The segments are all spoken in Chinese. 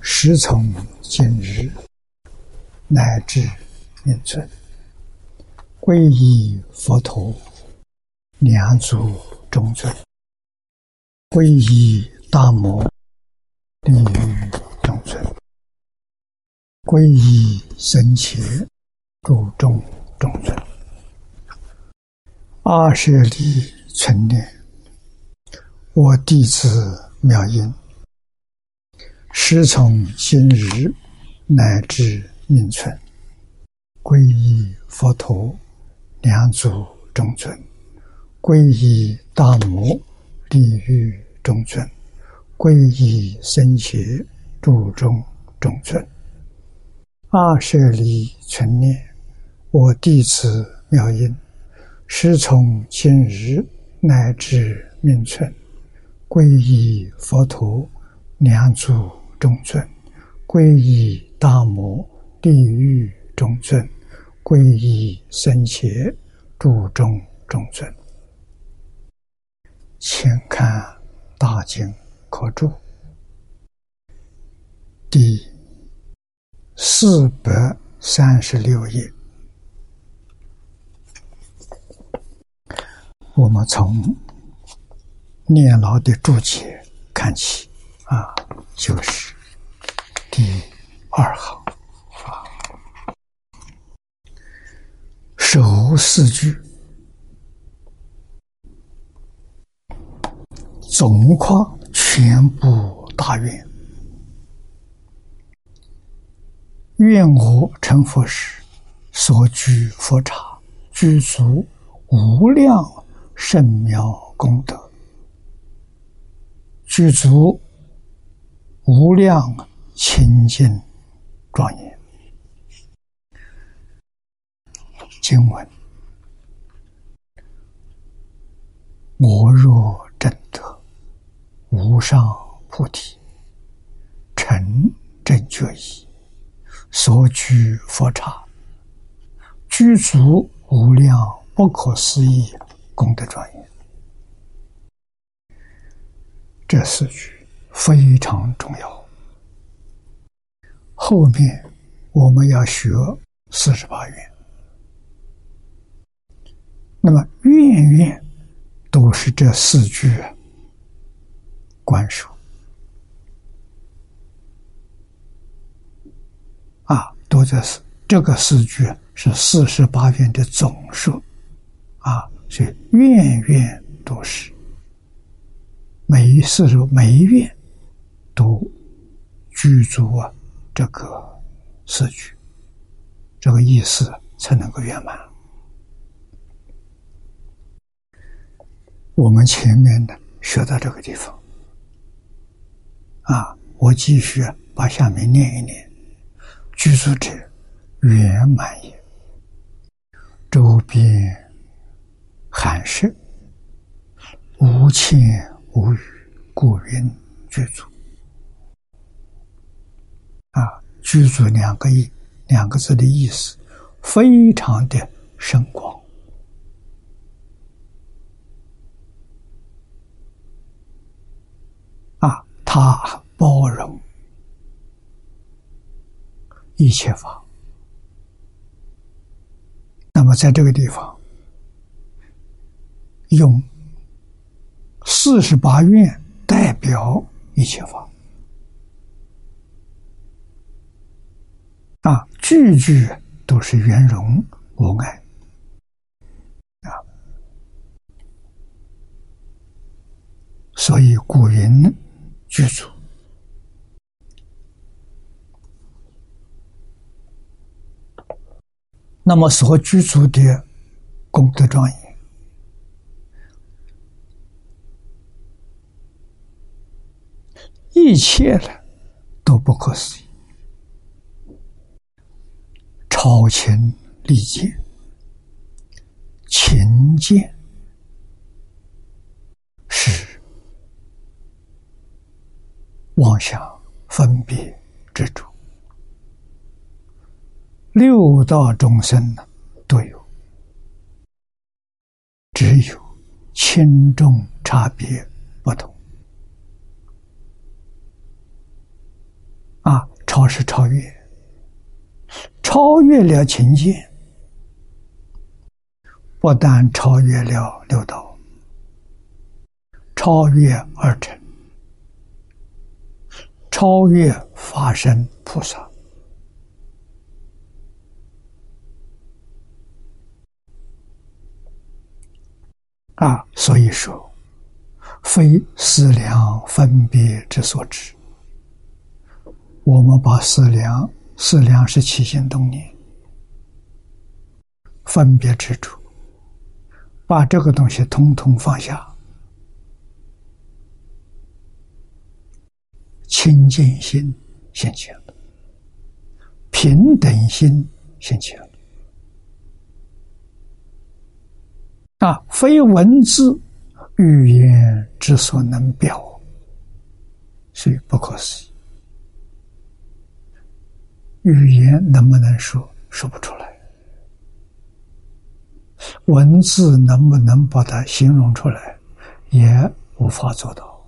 时从今日乃至命存，皈依佛陀，两足中尊；皈依大摩，利于中尊；皈依僧伽，注众中尊。二舍利存念，我弟子妙音。师从今日乃至命存，皈依佛陀，两足中尊；皈依大摩，利于中尊；皈依僧伽，注中中尊。二舍离存念，我弟子妙音，师从今日乃至命存，皈依佛陀，两足。中尊，皈依大摩地狱中尊，皈依僧伽注中中尊。请看大经可注第四百三十六页，我们从念老的注解看起。就是第二行啊，首四句总括全部大愿，愿我成佛时所居佛刹，具足无量圣妙功德，具足。无量清净庄严经文，我若正得无上菩提，成正觉意，所居佛刹，具足无量不可思议功德庄严。这四句。非常重要。后面我们要学四十八愿，那么愿愿都是这四句关属啊，都在是这个四句是四十八愿的总数啊，所以愿愿都是每一四十每一愿。都具足啊，这个四句，这个意思才能够圆满。我们前面的学到这个地方，啊，我继续把下面念一念：具足者圆满也，周边寒舍无欠无余，故云具足。啊，居住两个意，两个字的意思，非常的深广。啊，他包容一切法。那么，在这个地方，用四十八愿代表一切法。啊，句句都是圆融无碍啊，所以古云居住。那么所居住的功德庄严，一切的都不可思议。超情利见，情见是妄想分别之主。六道众生呢，都有，只有轻重差别不同。啊，超是超越。超越了情境，不但超越了六道，超越二乘，超越法身菩萨啊！所以说，非思量分别之所知。我们把思量。思量是起心动念，分别之处，把这个东西统统放下，清净心现前了，平等心现前了，啊，非文字语言之所能表，所以不可思议。语言能不能说？说不出来。文字能不能把它形容出来？也无法做到。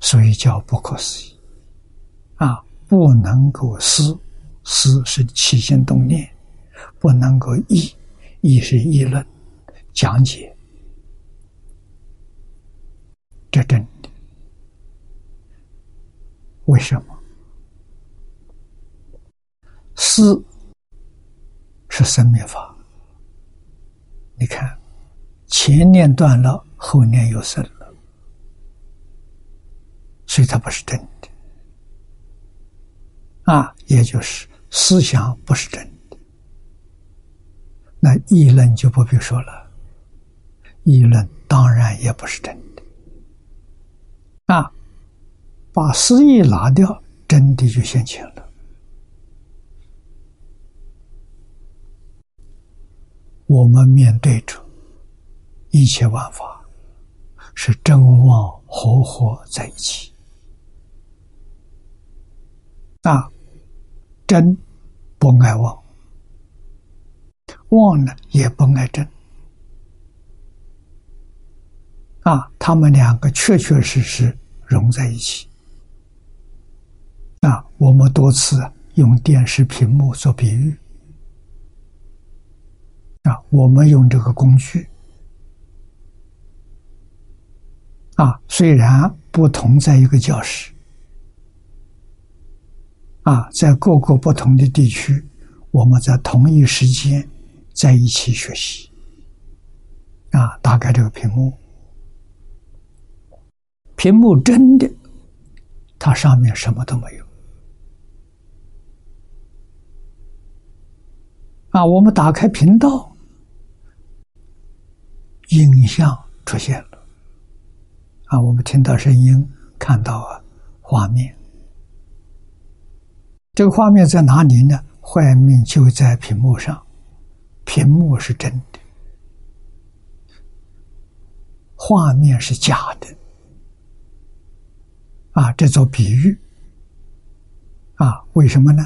所以叫不可思议。啊，不能够思，思是起心动念；不能够议，议是议论、讲解。这真的？为什么？思是生灭法，你看，前念断了，后念又生了，所以它不是真的啊，也就是思想不是真的。那议论就不必说了，议论当然也不是真的啊，把思意拿掉，真的就现前了。我们面对着一切万法，是真妄合合在一起。啊，真不爱妄，妄呢也不爱真。啊，他们两个确确实实融在一起。啊，我们多次用电视屏幕做比喻。啊，我们用这个工具，啊，虽然不同在一个教室，啊，在各个不同的地区，我们在同一时间在一起学习，啊，打开这个屏幕，屏幕真的，它上面什么都没有，啊，我们打开频道。影像出现了，啊，我们听到声音，看到啊画面。这个画面在哪里呢？画面就在屏幕上，屏幕是真的，画面是假的。啊，这做比喻。啊，为什么呢？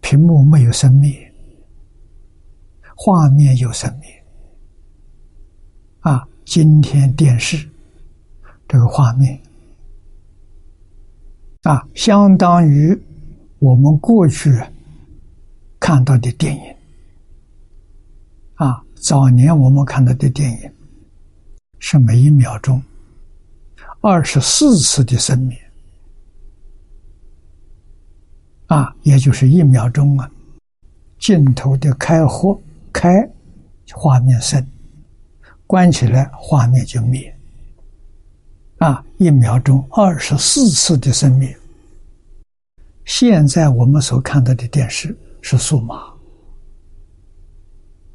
屏幕没有生命，画面有生命。啊，今天电视这个画面啊，相当于我们过去看到的电影啊。早年我们看到的电影是每一秒钟二十四次的生灭啊，也就是一秒钟啊，镜头的开合开，画面生。关起来，画面就灭。啊，一秒钟二十四次的生灭。现在我们所看到的电视是数码，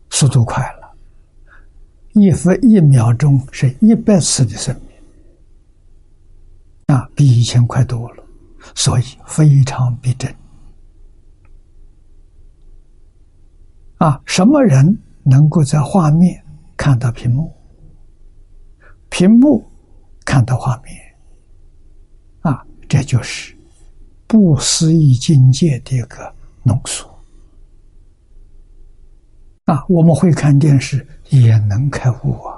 速度快了，一分一秒钟是一百次的生灭，啊，比以前快多了，所以非常逼真。啊，什么人能够在画面看到屏幕？屏幕看到画面，啊，这就是不思议境界的一个浓缩。啊，我们会看电视，也能开悟啊，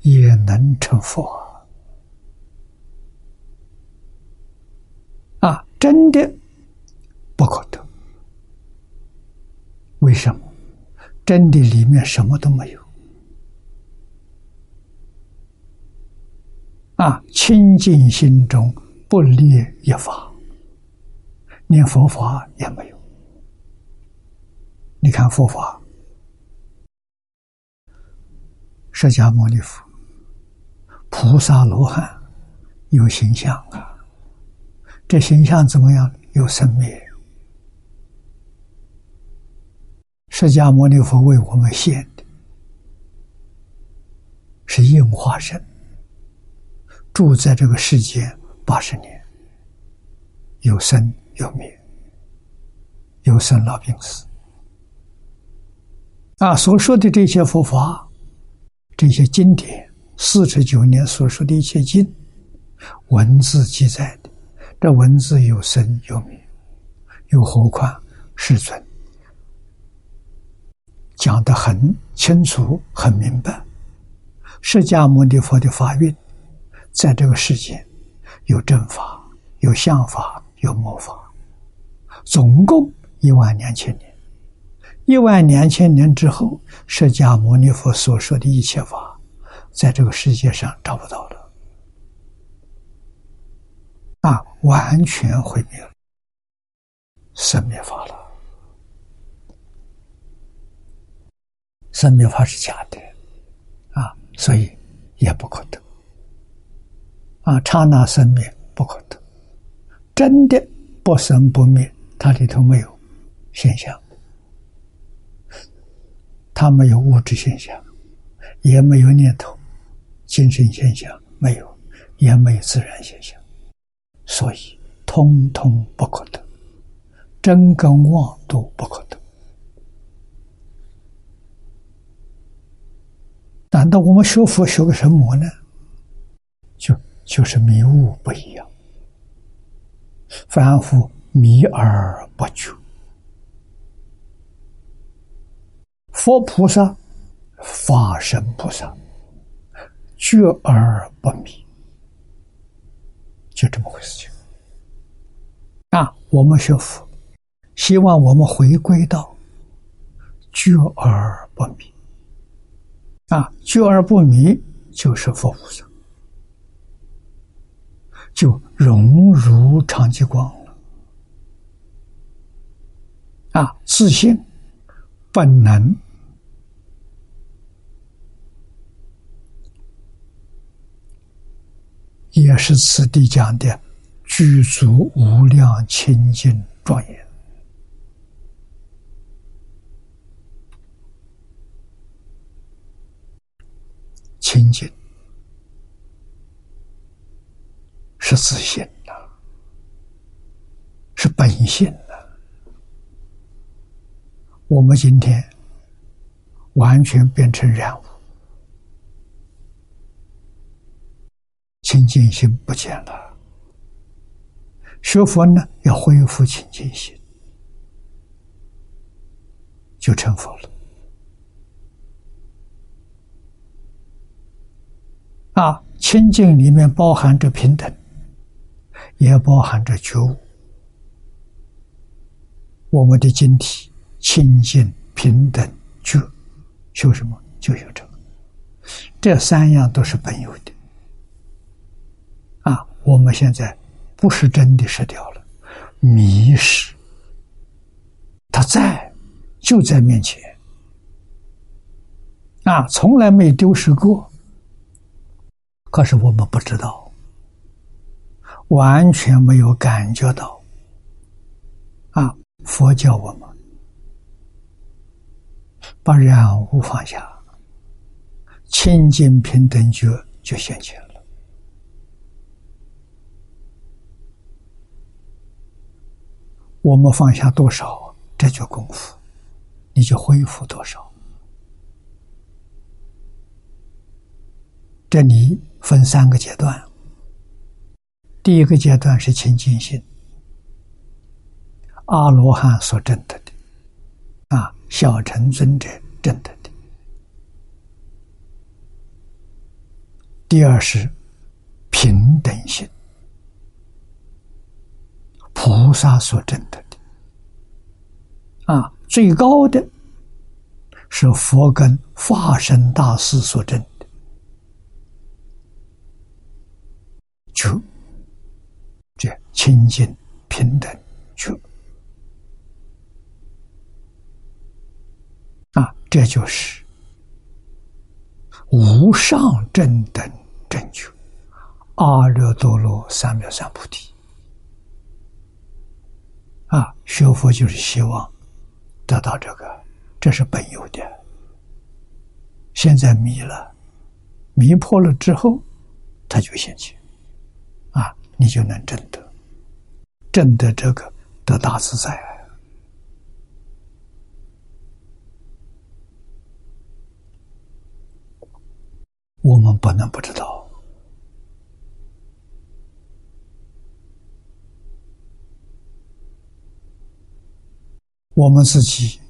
也能成佛啊！真的不可得。为什么？真的里面什么都没有。啊，清净心中不立一法，连佛法也没有。你看佛法，释迦牟尼佛、菩萨罗汉有形象啊，这形象怎么样？有生灭。释迦牟尼佛为我们现的，是应化身。住在这个世间八十年，有生有灭，有生老病死。啊，所说的这些佛法，这些经典，四十九年所说的一切经，文字记载的，这文字有生有灭，又何况世尊讲的很清楚、很明白，释迦牟尼佛的法运。在这个世界，有正法，有相法，有魔法，总共一万两千年。一万两千年之后，释迦牟尼佛所说的一切法，在这个世界上找不到了，啊，完全毁灭了，生灭法了。生命法是假的，啊，所以也不可得。啊，刹那生灭不可得，真的不生不灭，它里头没有现象，它没有物质现象，也没有念头、精神现象，没有，也没有自然现象，所以通通不可得，真跟妄都不可得。难道我们学佛学个什么呢？就。就是迷悟不一样，凡夫迷而不觉，佛菩萨、法身菩萨觉而不迷，就这么回事情。啊，我们学佛，希望我们回归到觉而不迷。啊，觉而不迷就是佛菩萨。就融入长吉光了啊！自信、本能，也是此地讲的具足无量清净庄严，清净。是自信呐，是本性呐。我们今天完全变成染物，清净心不见了。学佛呢，要恢复清净心，就成佛了。啊，清净里面包含着平等。也包含着觉悟，我们的晶体清净平等觉，修什么？就修这个。这三样都是本有的。啊，我们现在不是真的失掉了，迷失，他在，就在面前，啊，从来没丢失过，可是我们不知道。完全没有感觉到，啊！佛教我们把染污放下，清净平等觉就现前了。我们放下多少，这就功夫。你就恢复多少。这里分三个阶段。第一个阶段是清净心，阿罗汉所证得的，啊，小乘尊者证得的。第二是平等心，菩萨所证得的，啊，最高的是佛跟化身大师所证。就这清净平等觉啊，这就是无上正等正觉，阿耨多罗三藐三菩提啊！学佛就是希望得到这个，这是本有的。现在迷了，迷破了之后，他就现起。你就能证得，证得这个得大自在。我们不能不知道，我们自己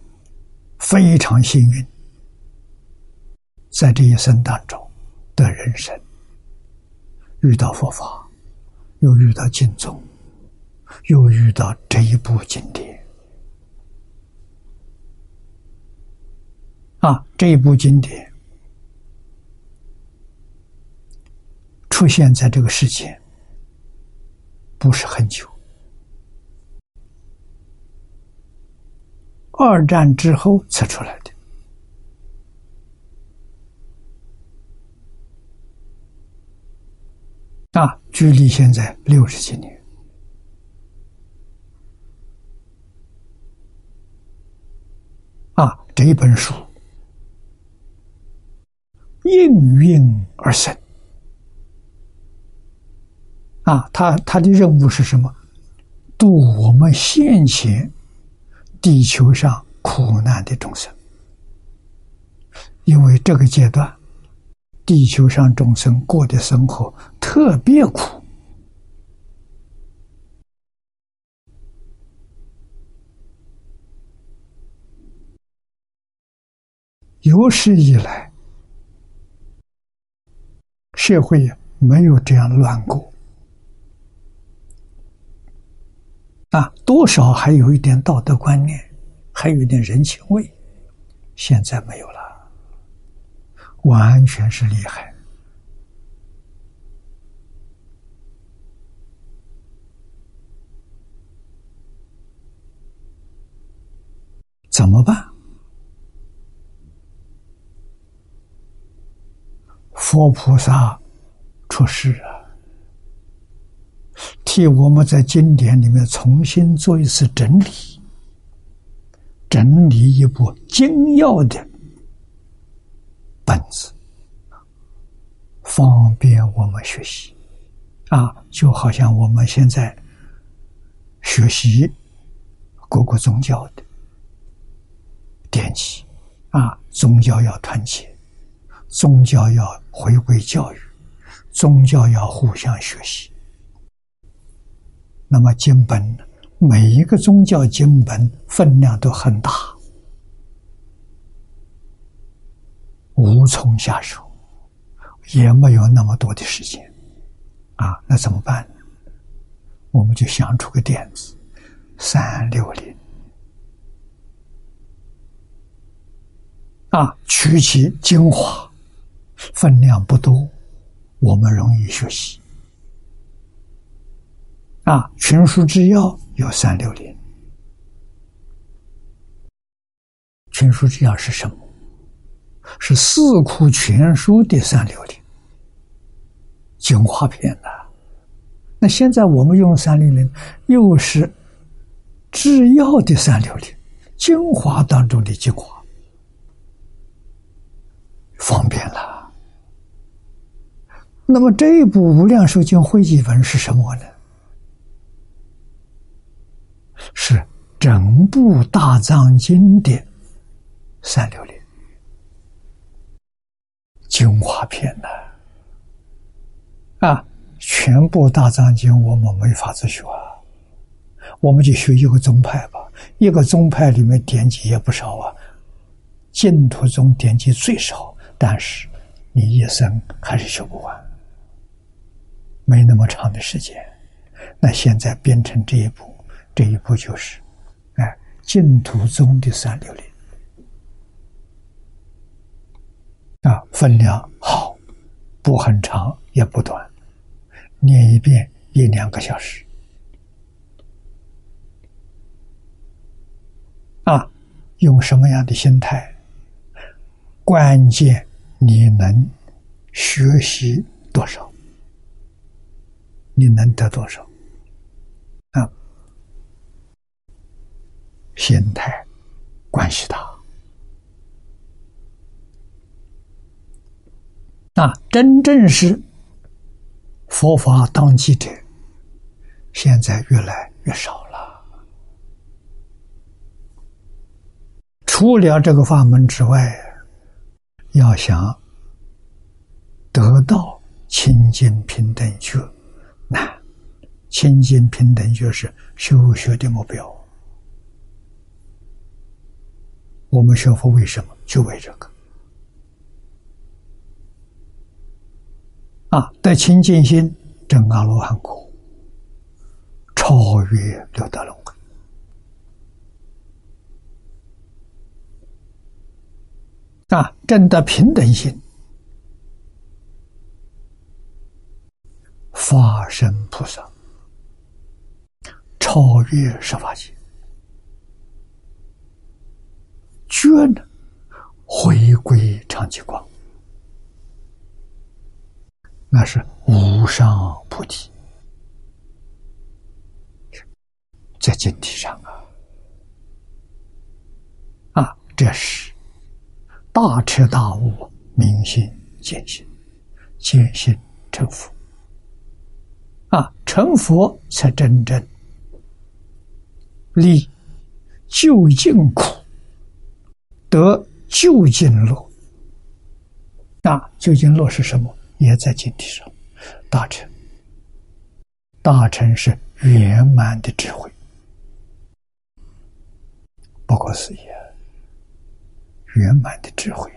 非常幸运，在这一生当中的人生遇到佛法。又遇到金宗，又遇到这一部经典啊！这一部经典出现在这个世界不是很久，二战之后才出来的。啊，距离现在六十几年，啊，这一本书应运而生。啊，他他的任务是什么？度我们现前地球上苦难的众生，因为这个阶段。地球上众生过的生活特别苦，有史以来社会没有这样乱过。啊，多少还有一点道德观念，还有一点人情味，现在没有了。完全是厉害，怎么办？佛菩萨出世啊，替我们在经典里面重新做一次整理，整理一部精要的。本子方便我们学习啊，就好像我们现在学习各个宗教的奠基啊，宗教要团结，宗教要回归教育，宗教要互相学习。那么经本每一个宗教经本分量都很大。无从下手，也没有那么多的时间，啊，那怎么办呢？我们就想出个点子，三六零，啊，取其精华，分量不多，我们容易学习，啊，群书之要有三六零，群书之要是什么？是四库全书的三六零精华片呐。那现在我们用三六零，又是制药的三六零精华当中的精华，方便了。那么这一部《无量寿经汇集文》是什么呢？是整部大藏经的三六零精华篇呢？啊，全部大藏经我们没法子学，我们就学一个宗派吧。一个宗派里面典籍也不少啊，净土宗典籍最少，但是你一生还是修不完，没那么长的时间。那现在变成这一步，这一步就是，哎，净土宗的三六零，啊，分量好，不很长也不短，念一遍一两个小时。啊，用什么样的心态？关键你能学习多少？你能得多少？啊，心态关系大。啊，真正是佛法当机者，现在越来越少了。除了这个法门之外，要想得到清净平等觉难。清净平等觉是修学的目标。我们学佛为什么？就为这个啊！得清净心，证阿罗汉果，超越六道轮回。啊，证得平等心，法身菩萨超越十法界，觉呢回归常寂光，那是无上菩提，在经体上啊，啊，这是。大彻大悟，明心见性，见性成佛。啊，成佛才真正离究竟苦，得究竟乐。那究竟乐是什么？也在经体上。大成，大成是圆满的智慧，不可思议。啊圆满的智慧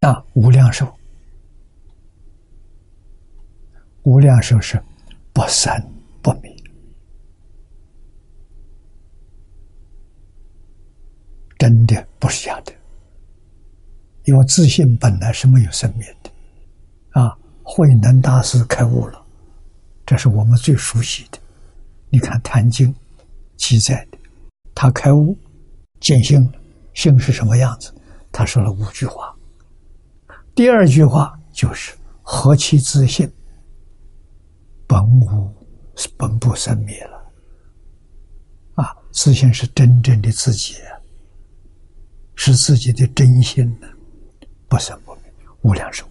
啊！无量寿，无量寿是不生不灭，真的不是假的。因为自信本来是没有生命的啊！慧能大师开悟了，这是我们最熟悉的。你看《坛经》。记载的，他开悟见性，性是什么样子？他说了五句话。第二句话就是“何其自信，本无本不生灭了。”啊，自信是真正的自己，是自己的真心呢，不生不灭，无量寿。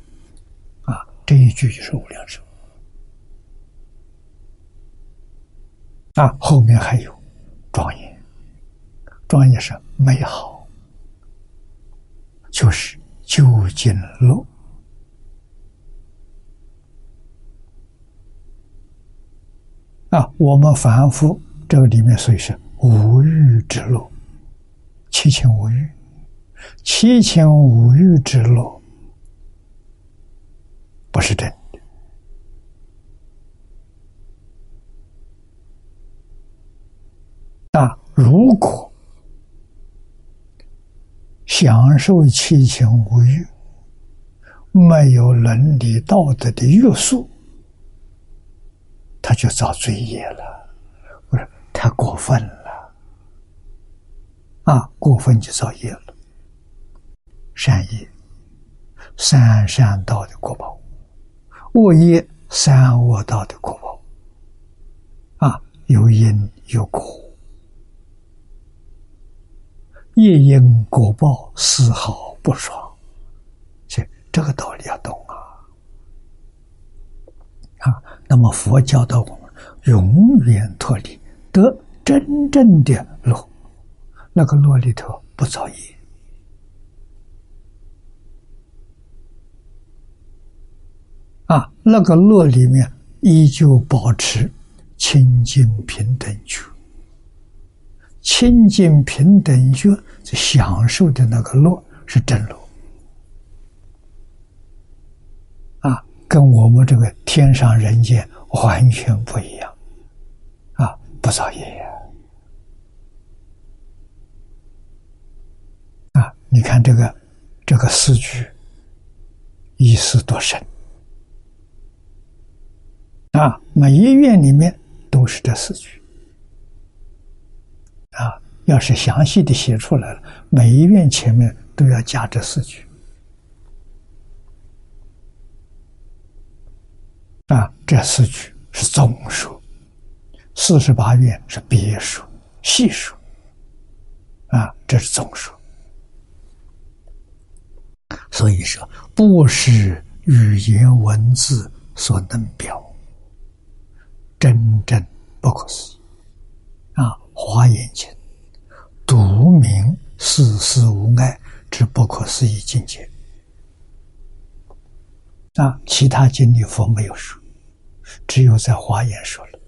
啊，这一句就是无量寿。啊，后面还有。庄严，庄严是美好，就是究竟乐啊！我们凡夫这个里面，所以是无欲之乐，七情无欲，七情无欲之乐不是真。那如果享受七情五欲，没有伦理道德的约束，他就造罪业了。我说太过分了，啊，过分就造业了。善业，三善道的果报；恶业，三恶道的果报。啊，有因有果。业因果报丝毫不爽，这这个道理要懂啊！啊，那么佛教的我们永远脱离得真正的乐，那个乐里头不造业啊，那个乐里面依旧保持清净平等觉，清净平等觉享受的那个乐是真乐啊，跟我们这个天上人间完全不一样啊，不造业呀。啊你看这个这个诗句，意思多深啊！每一愿里面都是这四句啊。要是详细的写出来了，每一愿前面都要加这四句啊。这四句是总数，四十八愿是别数、细数啊，这是总数。所以说，不是语言文字所能表，真正不可思议啊！华严经独明世事无碍之不可思议境界啊！其他经里佛没有说，只有在华严说了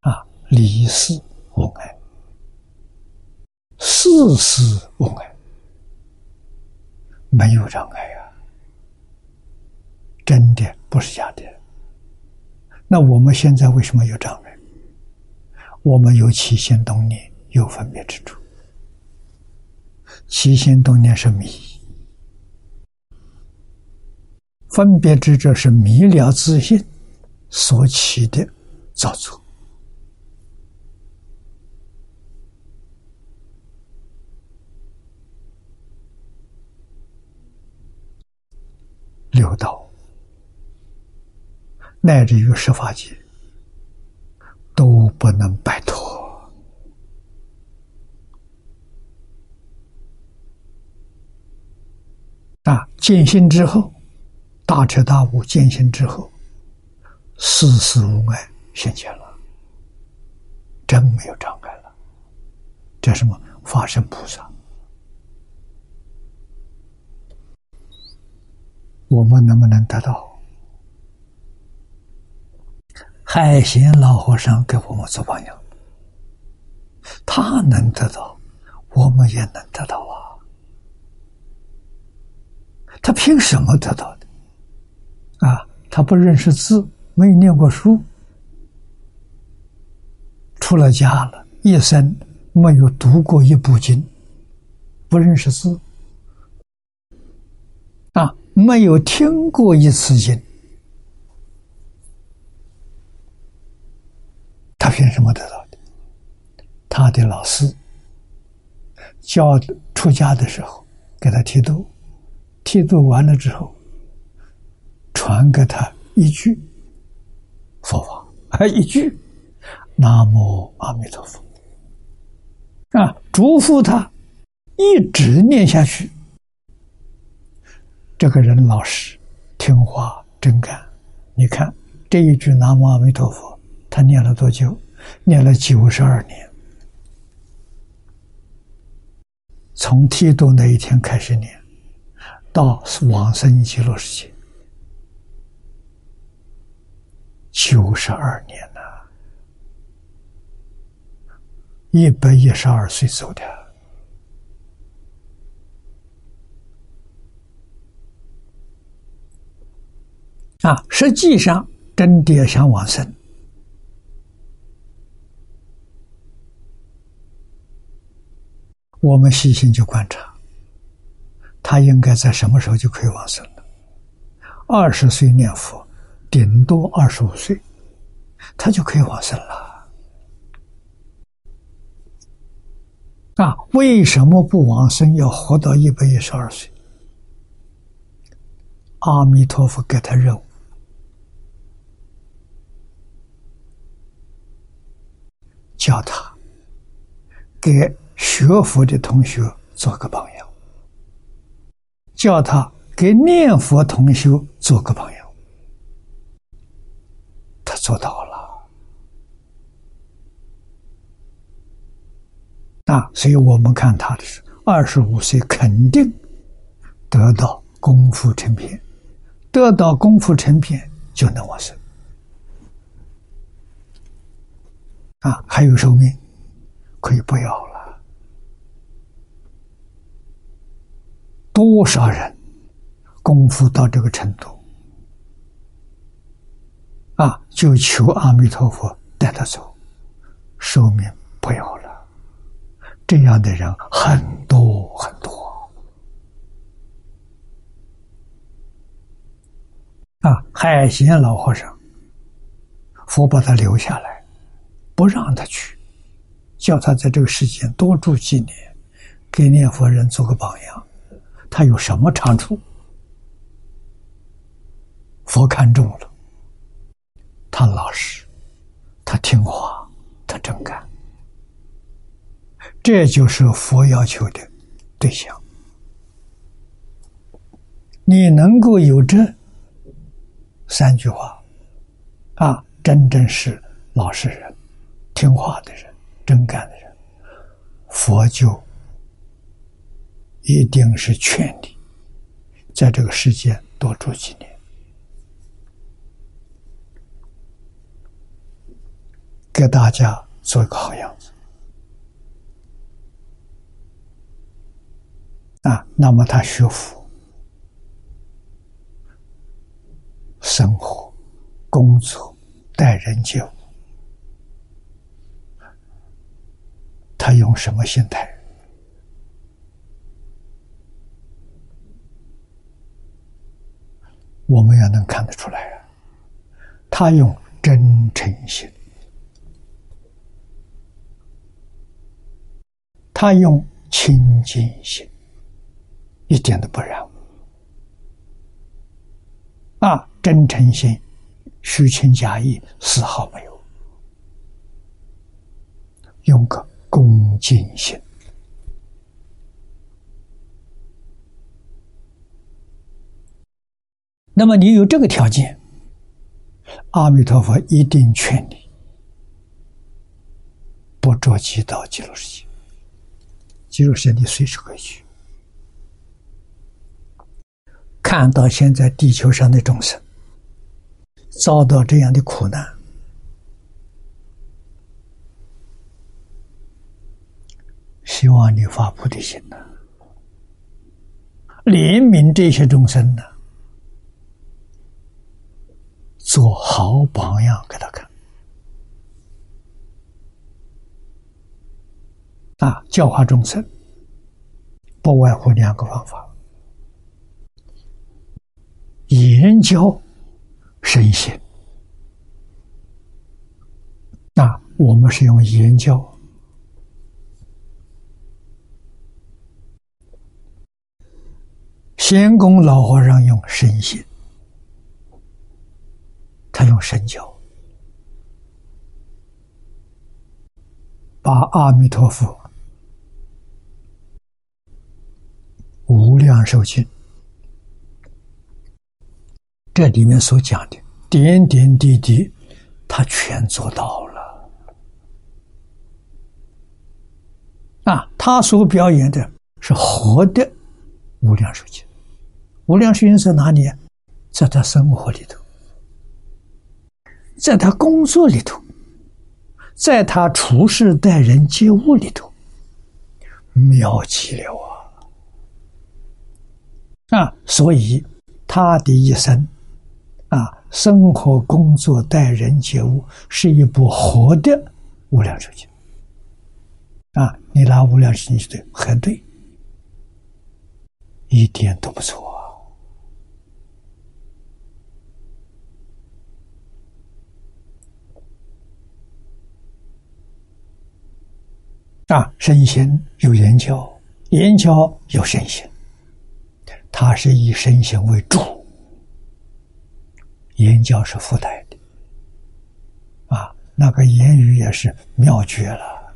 啊！离世无碍，世事无碍。没有障碍啊，真的不是假的。那我们现在为什么有障碍？我们有起心动念，有分别之处。起心动念是迷，分别之处是迷了自信所起的造作。六道，乃至于十法界，都不能摆脱。啊！见性之后，大彻大悟；见性之后，世事无碍现前了，真没有障碍了。这什么？法身菩萨。我们能不能得到？海贤老和尚给我们做榜样，他能得到，我们也能得到啊！他凭什么得到的？啊，他不认识字，没念过书，出了家了，一生没有读过一部经，不认识字。啊没有听过一次经，他凭什么得到的？他的老师教出家的时候给他剃度，剃度完了之后，传给他一句佛法，还一句“南无阿弥陀佛”，啊，嘱咐他一直念下去。这个人老实、听话、真干。你看这一句“南无阿弥陀佛”，他念了多久？念了九十二年，从剃度那一天开始念，到往生极乐世界，九十二年呐，一百一十二岁走的。啊，实际上真的要想往生，我们细心去观察，他应该在什么时候就可以往生了？二十岁念佛，顶多二十五岁，他就可以往生了。啊，为什么不往生？要活到一百一十二岁？阿弥陀佛给他任务。叫他给学佛的同学做个榜样，叫他给念佛同学做个榜样，他做到了啊，所以我们看他的是二十五岁，肯定得到功夫成片，得到功夫成片就能往生。啊，还有寿命，可以不要了。多少人功夫到这个程度，啊，就求阿弥陀佛带他走，寿命不要了。这样的人很多很多。啊，海贤老和尚，佛把他留下来。不让他去，叫他在这个世间多住几年，给念佛人做个榜样。他有什么长处？佛看中了，他老实，他听话，他真干。这就是佛要求的对象。你能够有这三句话，啊，真正是老实人。听话的人，真干的人，佛就一定是劝你在这个世界多住几年，给大家做一个好样子啊！那么他学佛、生活、工作、待人接物。他用什么心态？我们也能看得出来啊。他用真诚心，他用清净心，一点都不染。啊，真诚心，虚情假意丝毫没有，用个。恭敬心，那么你有这个条件，阿弥陀佛一定劝你不着急到极乐世界。极乐世界你随时可以去。看到现在地球上的众生遭到这样的苦难。希望你发菩提心呐，怜悯这些众生呢，做好榜样给他看。啊，教化众生不外乎两个方法：言教、身心。那我们是用言教。仙公老和尚用身心，他用身教，把阿弥陀佛无量寿经这里面所讲的点点滴滴，他全做到了。啊，他所表演的是活的无量寿经。无量寿经在哪里？在他生活里头，在他工作里头，在他处事待人接物里头，妙极了啊！啊，所以他的一生啊，生活、工作、待人接物，是一部活的无量寿经啊！你拿无量寿经去对，很对，一点都不错。啊，身心有言教，言教有身心，它是以身心为主，言教是附带的。啊，那个言语也是妙绝了。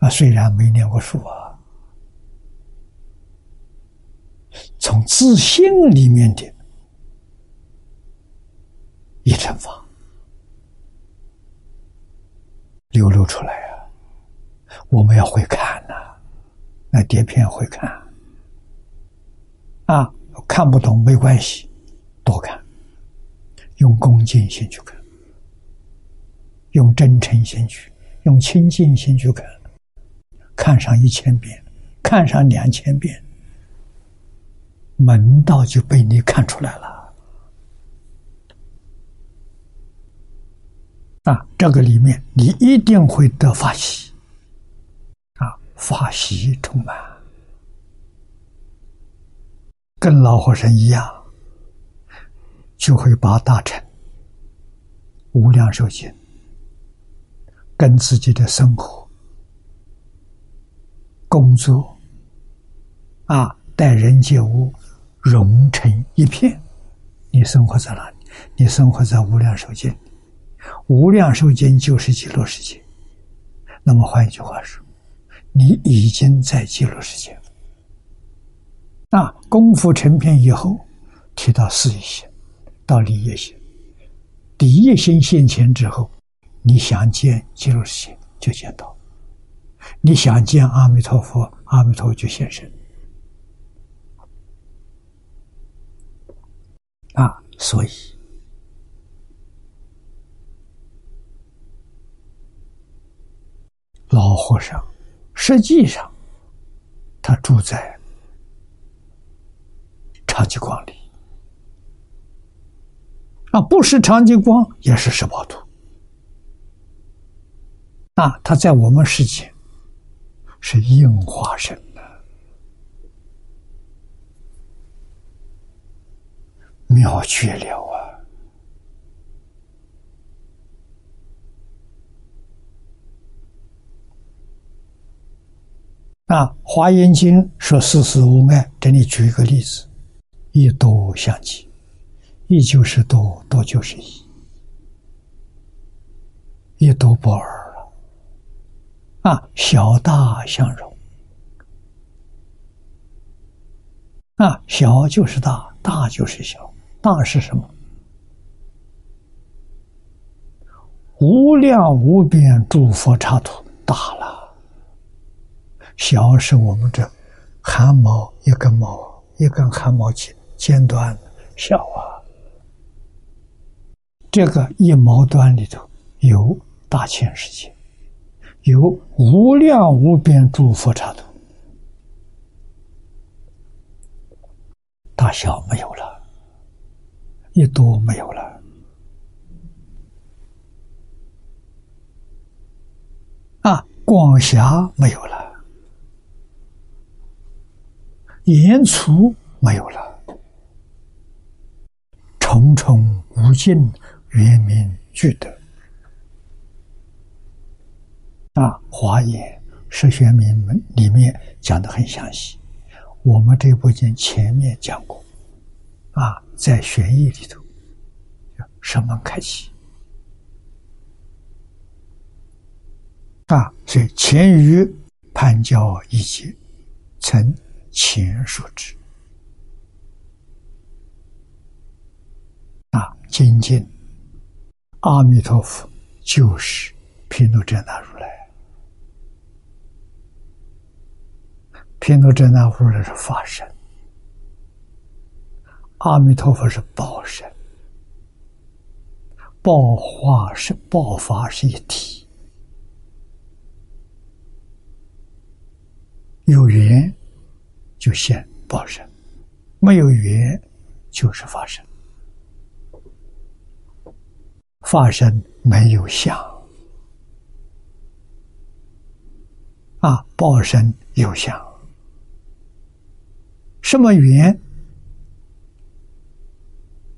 啊，虽然没念过书啊，从自信里面的一乘法流露出来。我们要会看呐，那碟片会看。啊，看不懂没关系，多看，用恭敬心去看，用真诚心去，用清净心去看，看上一千遍，看上两千遍，门道就被你看出来了。啊，这个里面你一定会得法喜，法喜充满，跟老和尚一样，就会把大乘、无量寿经跟自己的生活、工作、啊，待人接物融成一片。你生活在哪里？你生活在无量寿经。无量寿经就是极乐世界。那么换一句话说，你已经在极乐世界。那功夫成片以后，提到四一心，到理业心。第一心现前之后，你想见极乐世界就见到；你想见阿弥陀佛，阿弥陀佛就现身。啊，所以。老和尚，实际上，他住在长吉光里，啊，不是长吉光，也是十八图，啊，他在我们世界是应化身的，妙绝了啊！《华严经》说世事无碍，这里举一个例子：一多相即，一就是多，多就是一，一多不二了。啊，小大相融。啊，小就是大，大就是小，大是什么？无量无边诸佛刹土，大了。小是我们这汗毛一根毛一根汗毛尖尖端小啊，这个一毛端里头有大千世界，有无量无边诸佛刹土，大小没有了，一多没有了，啊，广狭没有了。言粗没有了，重重无尽，圆明具德。啊，华严十玄明门里面讲的很详细，我们这部经前面讲过，啊，在玄义里头，什么开启？啊，所以前于判教一节，曾。前述之啊，精进阿弥陀佛就是毗卢遮那如来，毗卢遮那如来是法身，阿弥陀佛是报身，报化是报法是一体，有缘。就现报身，没有缘就是法身。法身没有相啊，报身有相。什么缘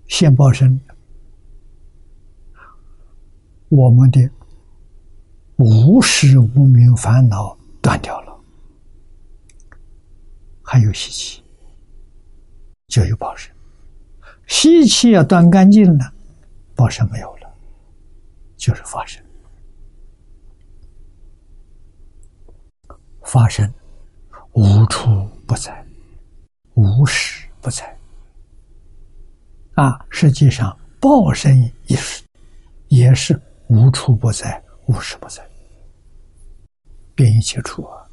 现报身？我们的无始无明烦恼断掉了。还有习气，就有报身。习气要断干净了，报身没有了，就是发生。发生无处不在，无时不在。啊，实际上报身也是，也是无处不在，无时不在。变一切处啊！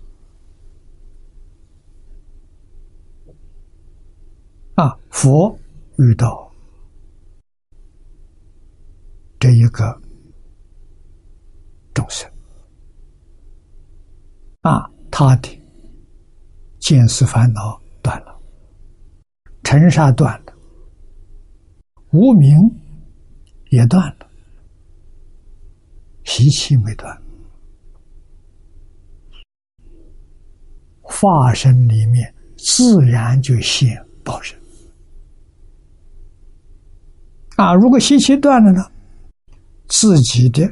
啊，佛遇到。这一个众生。啊，他的见思烦恼断了，尘沙断了，无名也断了，习气没断。化身里面自然就现报身。啊！如果习气断了呢，自己的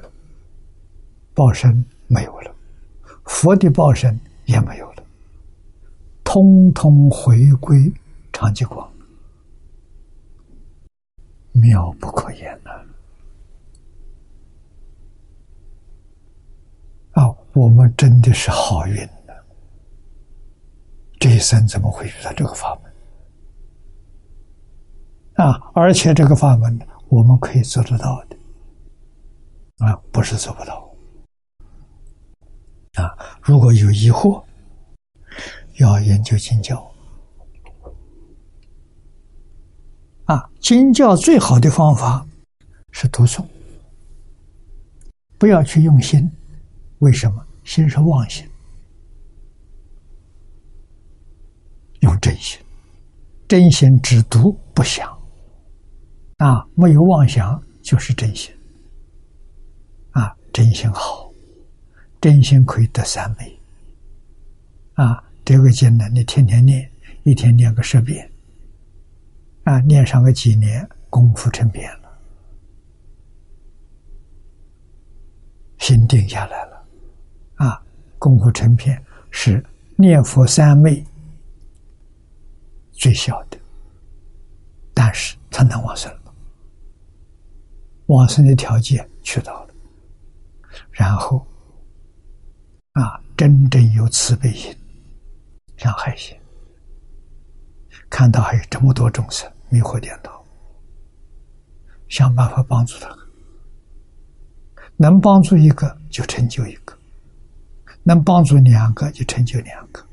报身没有了，佛的报身也没有了，通通回归常寂光，妙不可言呐！啊，我们真的是好运。这一生怎么会遇到这个法门啊？而且这个法门我们可以做得到的啊，不是做不到啊。如果有疑惑，要研究经教啊。经教最好的方法是读诵，不要去用心。为什么？心是妄心。用真心，真心只读不想，啊，没有妄想就是真心，啊，真心好，真心可以得三昧，啊，这个经呢，你天天念，一天念个十遍，啊，念上个几年，功夫成片了，心定下来了，啊，功夫成片是念佛三昧。最小的，但是他能往生，往生的条件去到了，然后啊，真正有慈悲心、像海心，看到还有这么多众生迷惑颠倒，想办法帮助他，能帮助一个就成就一个，能帮助两个就成就两个。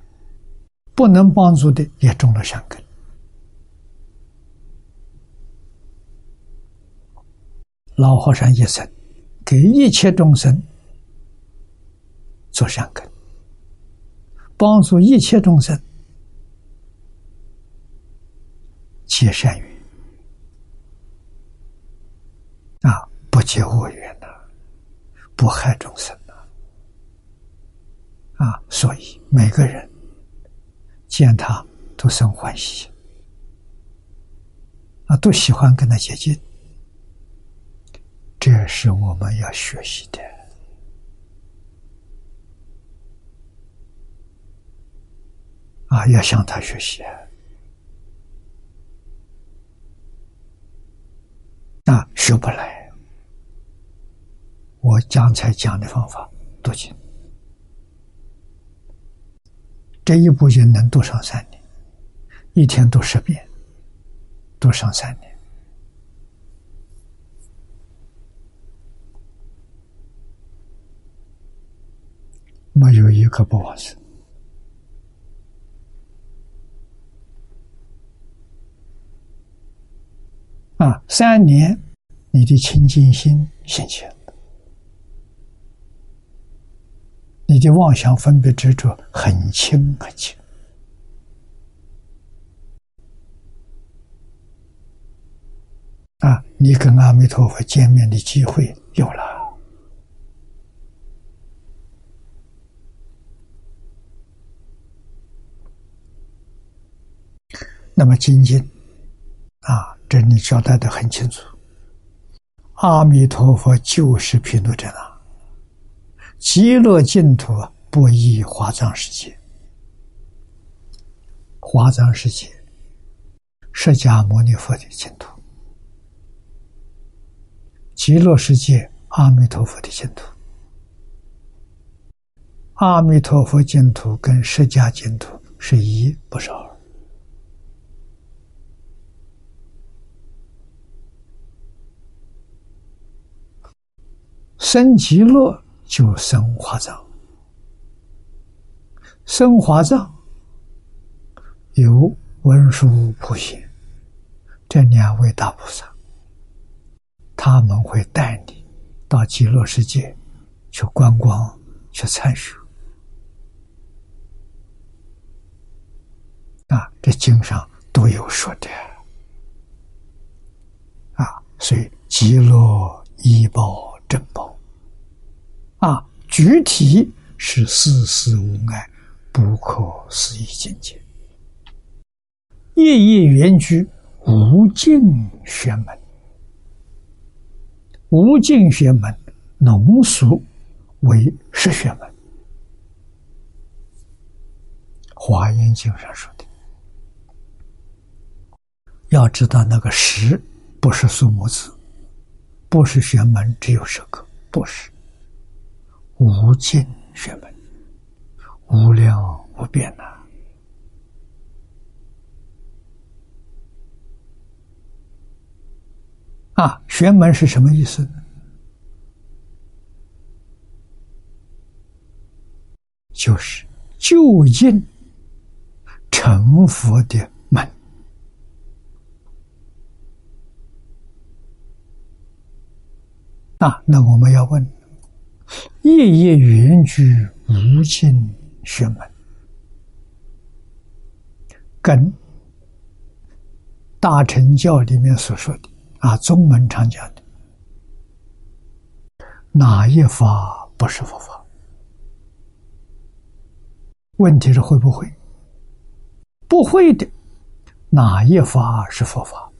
不能帮助的也种了善根。老和尚一生给一切众生做善根，帮助一切众生结善缘啊，不结恶缘呐，不害众生呐啊，所以每个人。见他都生欢喜，啊，都喜欢跟他接近，这是我们要学习的，啊，要向他学习，那，学不来，我刚才讲的方法读经。这一部经能读上三年，一天读十遍，读上三年，没有一个不往生啊！三年，你的清净心显现。你的妄想分别执着很轻很轻啊！你跟阿弥陀佛见面的机会有了。那么，精进啊，这里交代的很清楚。阿弥陀佛就是毗卢遮那。极乐净土不异华藏世界，华藏世界，释迦牟尼佛的净土；极乐世界，阿弥陀佛的净土。阿弥陀佛净土跟释迦净土是一，不是二。生极乐。就生华藏，生华藏有文殊普贤这两位大菩萨，他们会带你到极乐世界去观光、去参学。啊，这经上都有说的。啊，所以极乐一报正报，啊，具体是事事无碍、不可思议境界。夜夜圆居无尽玄门，无尽玄门浓缩为十玄门。华严经上说的。要知道那个十不是数目字，不是玄门只有十个，不是无尽玄门，无量无边呐！啊，玄门是什么意思？就是就近成佛的门。啊，那我们要问：夜夜圆居无尽玄门，跟大乘教里面所说的啊，宗门常讲的哪一法不是佛法？问题是会不会？不会的，哪一法是佛法？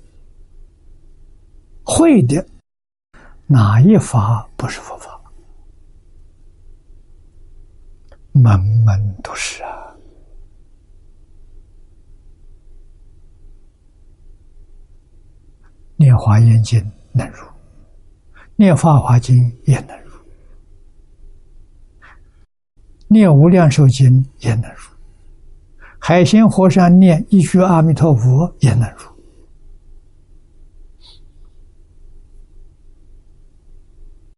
会的。哪一法不是佛法？门门都是啊！念华严经能入，念法华经也能入，念无量寿经也能入，海鲜和尚念一句阿弥陀佛也能入。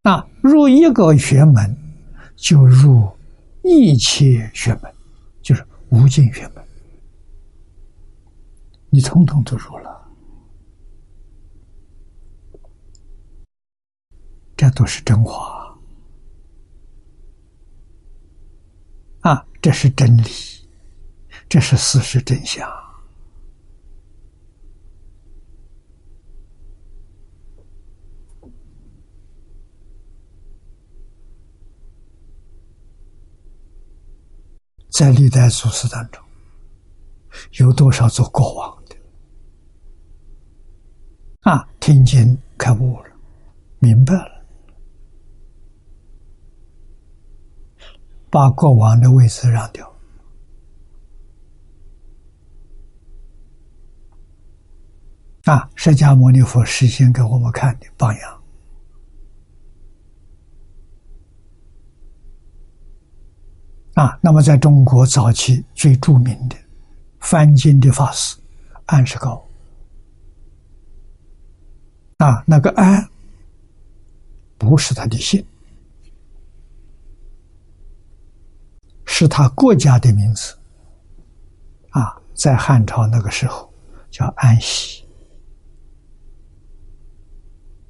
那入一个学门，就入一切学门，就是无尽学门，你统统都入了，这都是真话啊！这是真理，这是事实真相。在历代祖师当中，有多少做国王的啊？听经开悟了，明白了，把国王的位置让掉啊！释迦牟尼佛实现给我们看的榜样。啊，那么在中国早期最著名的翻经的法师安世高，啊，那个安不是他的姓，是他国家的名字，啊，在汉朝那个时候叫安息，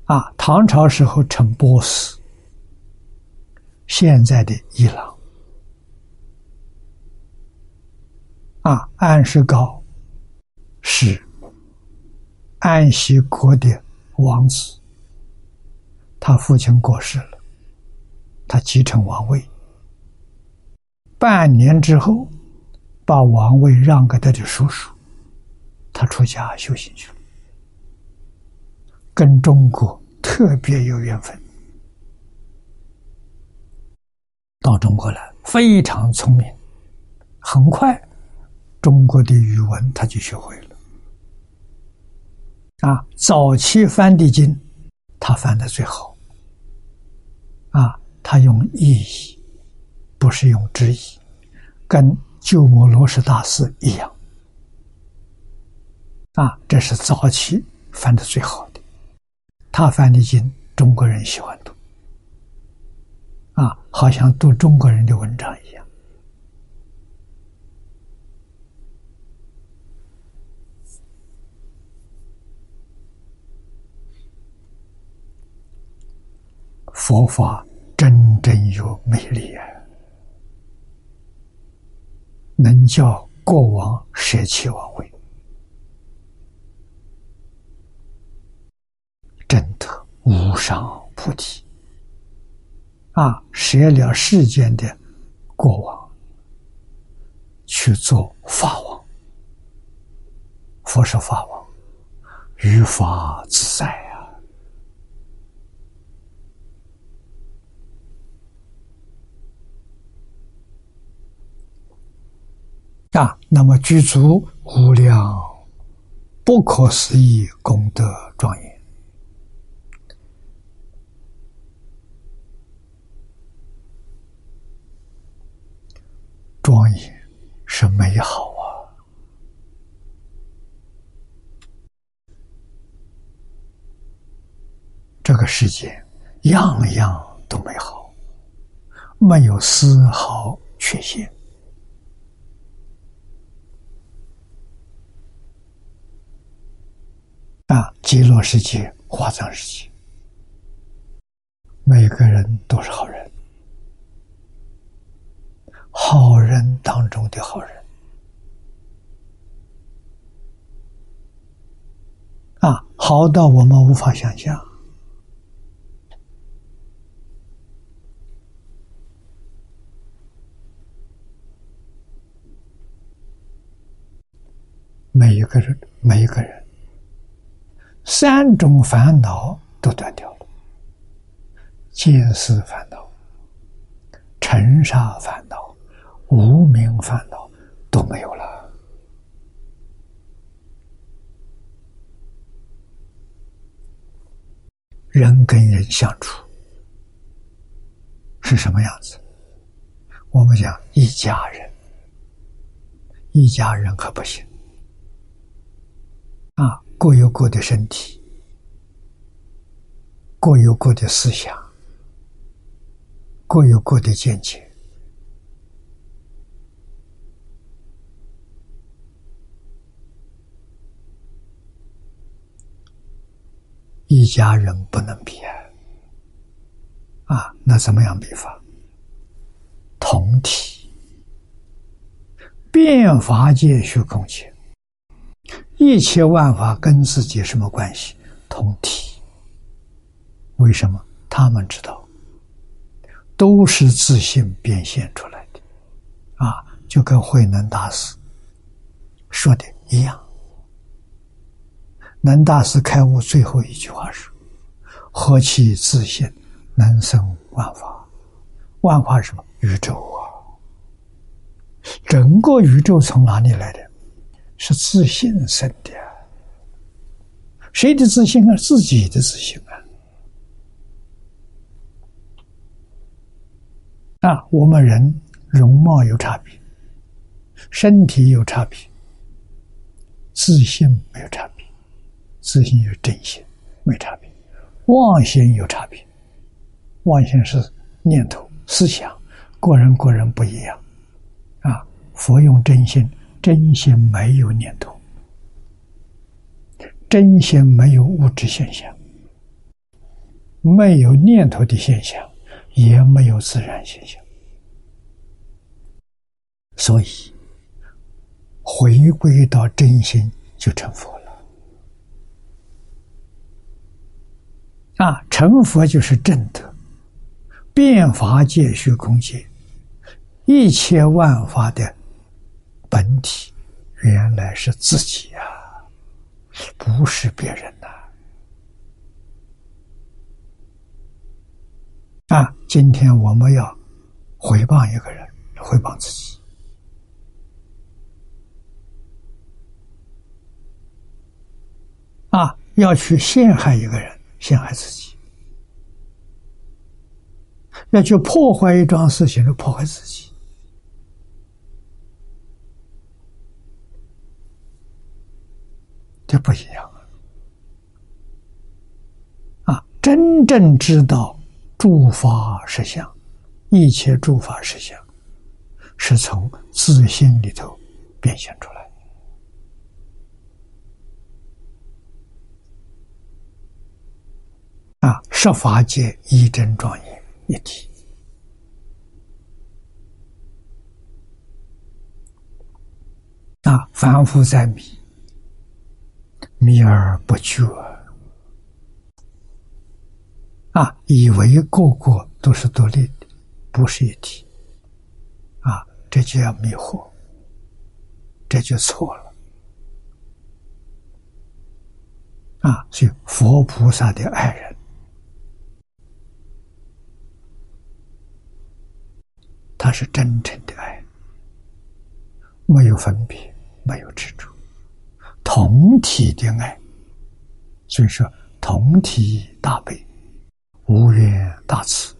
啊，唐朝时候称波斯，现在的伊朗。啊，安世高是安息国的王子，他父亲过世了，他继承王位。半年之后，把王位让给他的叔叔，他出家修行去了，跟中国特别有缘分。到中国来，非常聪明，很快。中国的语文他就学会了，啊，早期翻的经，他翻的最好，啊，他用意译，不是用直译，跟鸠摩罗什大师一样，啊，这是早期翻的最好的，他翻的经中国人喜欢读，啊，好像读中国人的文章一样。佛法真正有魅力啊，能叫国王舍弃王位，真的无上菩提啊！舍了世间的国王，去做法王。佛是法王，于法自在啊！那么具足无量不可思议功德庄严，庄严是美好啊。这个世界样样都美好，没有丝毫缺陷。啊，极乐世界、华藏世界，每个人都是好人，好人当中的好人。啊，好到我们无法想象。每一个人，每一个人，三种烦恼都断掉了：见思烦恼、尘沙烦恼、无名烦恼都没有了。人跟人相处是什么样子？我们讲一家人，一家人可不行。啊，各有各的身体，各有各的思想，各有各的见解。一家人不能比啊！啊，那怎么样比法？同体，变法界虚空界。一切万法跟自己什么关系？同体。为什么？他们知道，都是自信变现出来的，啊，就跟慧能大师说的一样。能大师开悟最后一句话是：“何其自信，能生万法？万法是什么？宇宙啊！整个宇宙从哪里来的？”是自信生的，谁的自信啊？自己的自信啊！啊，我们人容貌有差别，身体有差别，自信没有差别，自信有真心没差别，妄心有差别，妄心是念头、思想，个人个人不一样啊。佛用真心。真心没有念头，真心没有物质现象，没有念头的现象，也没有自然现象，所以回归到真心就成佛了。啊，成佛就是正德，变法界、虚空界，一切万法的。本体原来是自己呀，不是别人呐！啊，今天我们要回报一个人，回报自己；啊，要去陷害一个人，陷害自己；要去破坏一桩事情，就破坏自己。这不一样啊！啊，真正知道诸法实相，一切诸法实相，是从自信里头变现出来啊，十法界一真庄严一体。啊，凡夫在迷，迷而不觉。啊，以为个个都是独立的，不是一体。啊，这就要迷惑，这就错了。啊，所以佛菩萨的爱人，他是真诚的爱，没有分别，没有执着，同体的爱。所以说，同体大悲，无缘大慈，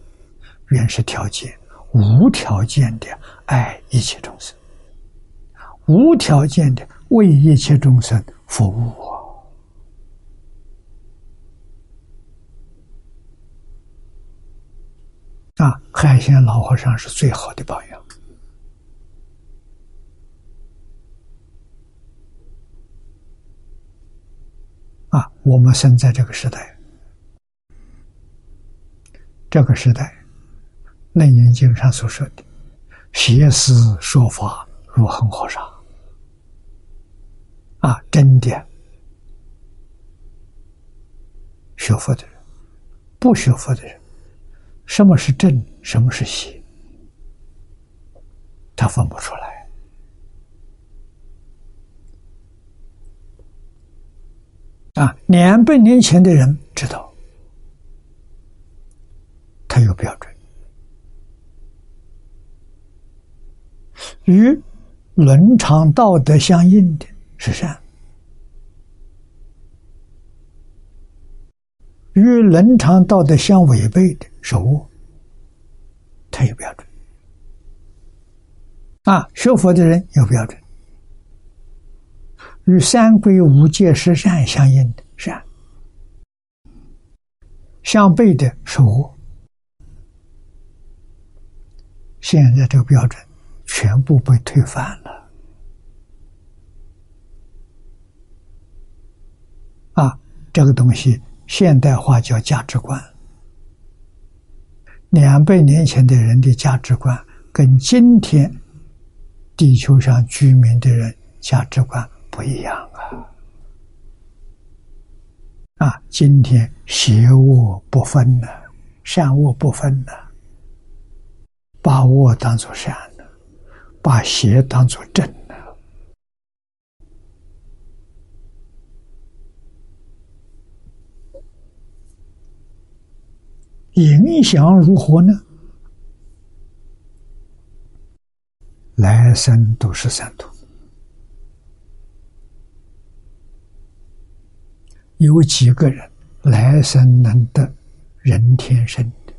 原是条件，无条件的爱一切众生，无条件的为一切众生服务。啊，海鲜老和尚是最好的榜样。啊，我们生在这个时代，这个时代，《楞严经》上所说的“邪思说法如恒河沙”，啊，真的，学佛的人，不学佛的人。什么是正，什么是邪，他分不出来。啊，两百年前的人知道，他有标准，与伦常道德相应的是善。与伦常道德相违背的是恶，他有标准。啊，学佛的人有标准。与三规五戒十善相应的善，相悖的是恶。现在这个标准全部被推翻了。啊，这个东西。现代化叫价值观，两百年前的人的价值观跟今天地球上居民的人价值观不一样啊！啊，今天邪恶不分了，善恶不分了，把恶当作善了，把邪当作正。影响如何呢？来生都是三途，有几个人来生能得人天生的？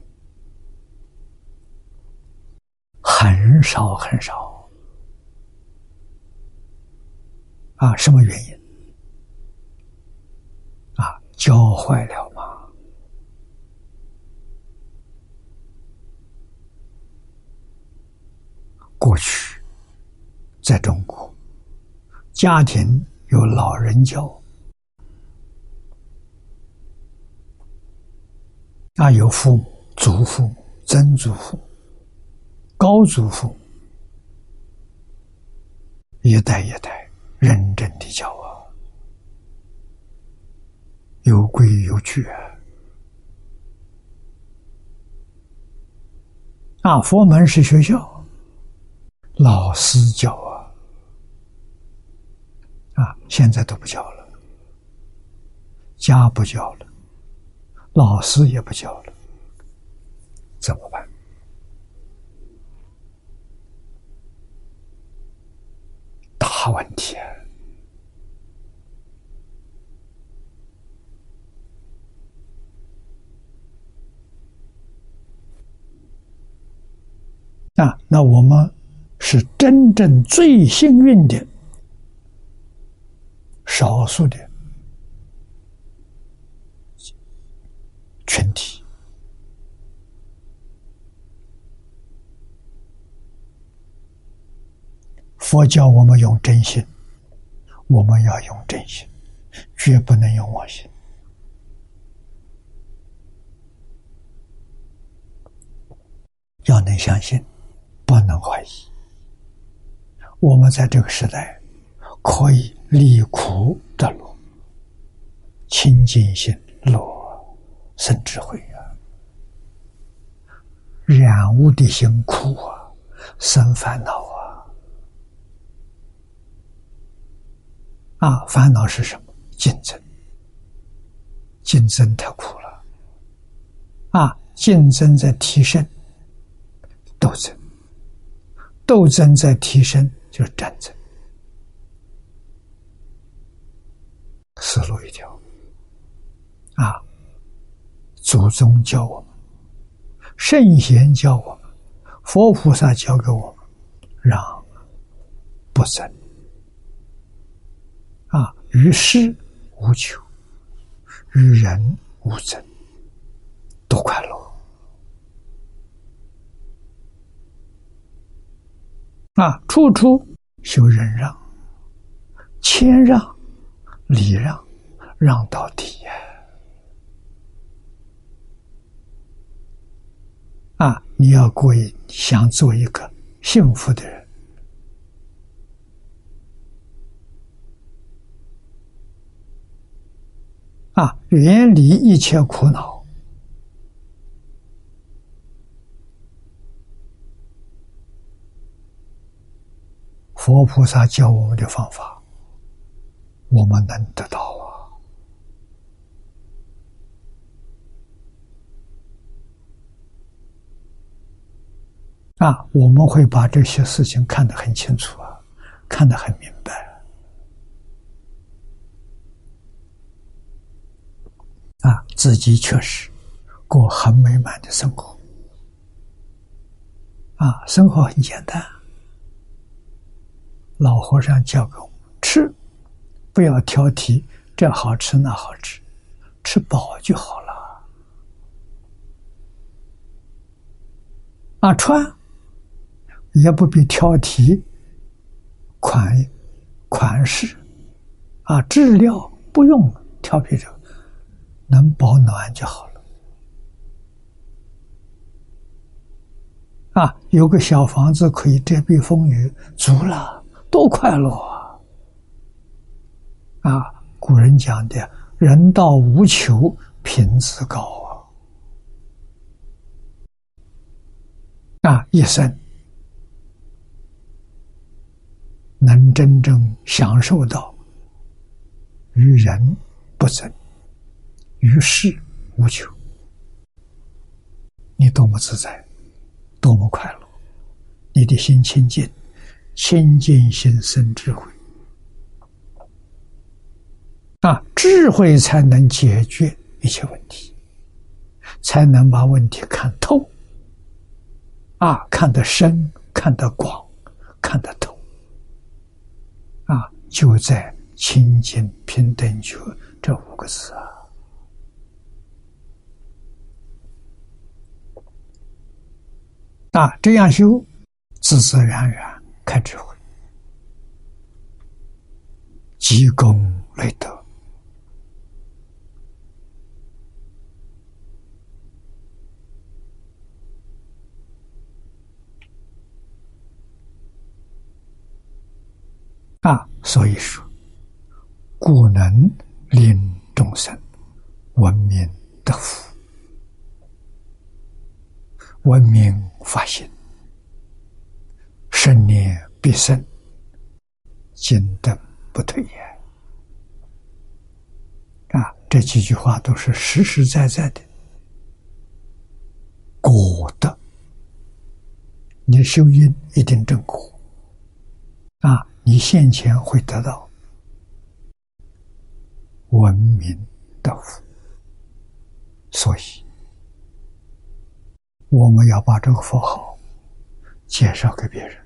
很少很少。啊，什么原因？啊，教坏了吗。过去，在中国，家庭有老人教，啊，有父母、祖父母、曾祖父、高祖父，一代一代认真的教啊，有规有矩啊，佛门是学校。老师教啊，啊，现在都不教了，家不教了，老师也不教了，怎么办？大问题啊！啊，那我们。是真正最幸运的少数的群体。佛教我们用真心我们要用真心绝不能用妄心。要能相信不能怀疑。我们在这个时代可以离苦得乐清净心乐。生智慧啊！染污的心苦啊，生烦恼啊！啊，烦恼是什么？竞争，竞争太苦了啊！竞争在提升，斗争，斗争在提升，就是战争。死路一条！祖宗教我们，圣贤教我们，佛菩萨教给我们，让不争啊！于世无求，与人无争，多快乐啊！处处修忍让、谦让、礼让，让到底呀！啊！你要过一想做一个幸福的人。啊，远离一切苦恼。佛菩萨教我们的方法，我们能得到啊！我们会把这些事情看得很清楚啊，看得很明白。啊，自己确实过很美满的生活，啊，生活很简单。老和尚教给我们吃，不要挑剔，这好吃那好吃，吃饱就好了。啊，穿也不必挑剔款款式，啊，质量不用挑剔这个。能保暖就好了。啊，有个小房子可以遮蔽风雨，足了，多快乐啊！啊，古人讲的“人到无求，品质高”啊，啊，一生能真正享受到与人不争。于世无求，你多么自在，多么快乐！你的心清净，清净心生智慧，啊，智慧才能解决一切问题，才能把问题看透，啊，看得深，看得广，看得透，就在清净平等觉这五个字啊。啊，这样修，自自然然开智慧，积功累德。啊，所以说，故能令众生闻名得福。文明发心，生念必生，坚等不退也。啊，这几句话都是实实在在的果的。你修因一定正果，啊，你现前会得到文明的福，所以。我们要把这个佛号介绍给别人，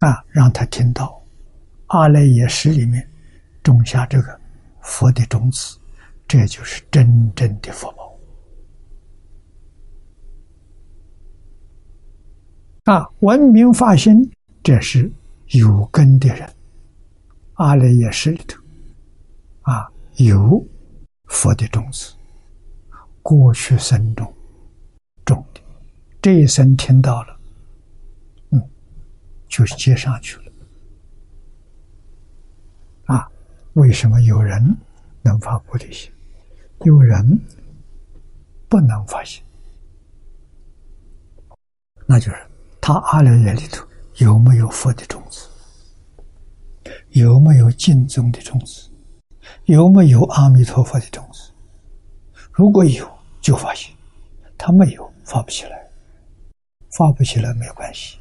啊，让他听到阿赖耶识里面种下这个佛的种子，这就是真正的佛宝。啊，文明发心，这是有根的人，阿赖耶识里头，啊，有佛的种子，过去生中。种的这一声听到了，嗯，就接上去了。啊，为什么有人能发菩提心，有人不能发心？那就是他阿赖耶里头有没有佛的种子，有没有敬宗的种子，有没有阿弥陀佛的种子？如果有，就发心；他没有，发不起来。发不起来没关系。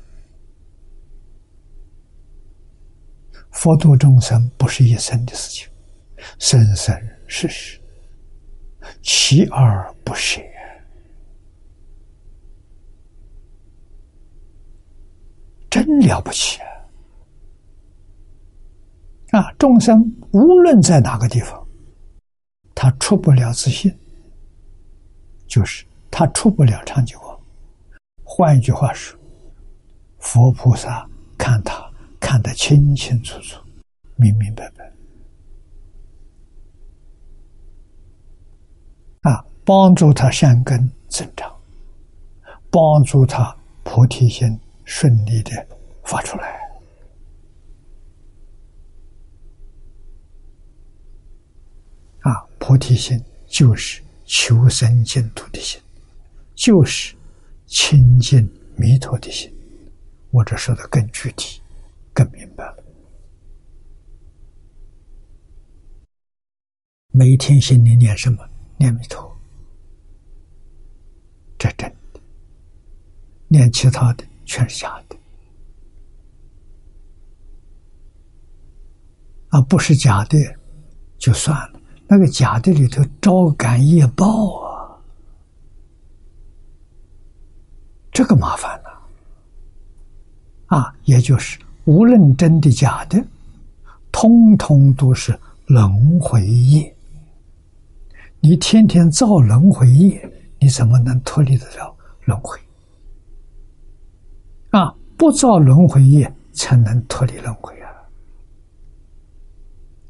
佛度众生不是一生的事情，生生世世，锲而不舍。真了不起啊！啊，众生无论在哪个地方，他出不了自信，就是他出不了长久。换一句话说，佛菩萨看他看得清清楚楚、明明白白，啊，帮助他善根增长，帮助他菩提心。顺利的发出来啊！菩提心就是求生净土的心，就是亲近弥陀的心。我这说的更具体、更明白了。每天心里念什么？念弥陀，这真的。念其他的。全是假的啊！不是假的就算了，那个假的里头招感业报啊，这个麻烦了啊！也就是无论真的假的，通通都是轮回业。你天天造轮回业，你怎么能脱离得了轮回？啊，不造轮回业才能脱离轮回啊！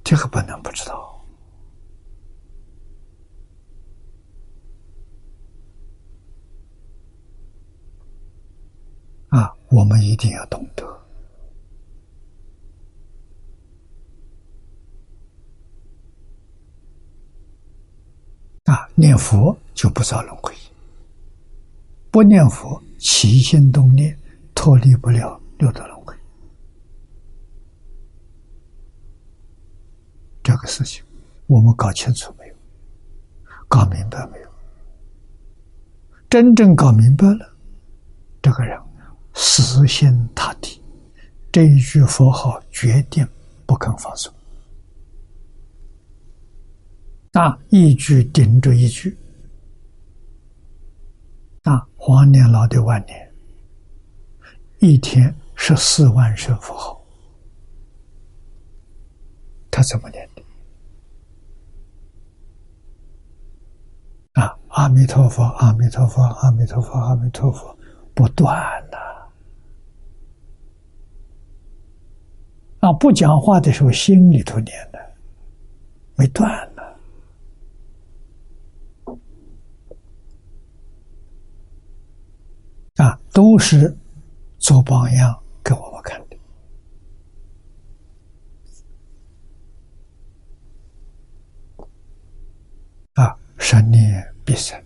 这个不能不知道。啊，我们一定要懂得。啊，念佛就不造轮回，不念佛起心动念。脱离不了六道轮回，这个事情我们搞清楚没有？搞明白没有？真正搞明白了，这个人死心塌地，这一句佛号决定不肯放松，啊，一句顶着一句，啊，黄年老的万年。一天十四万声佛号，他怎么念的？啊，阿弥陀佛，阿弥陀佛，阿弥陀佛，阿弥陀佛，不断呐。啊，不讲话的时候心里头念的，没断呢。啊，都是。做榜样给我们看的啊！生念必生，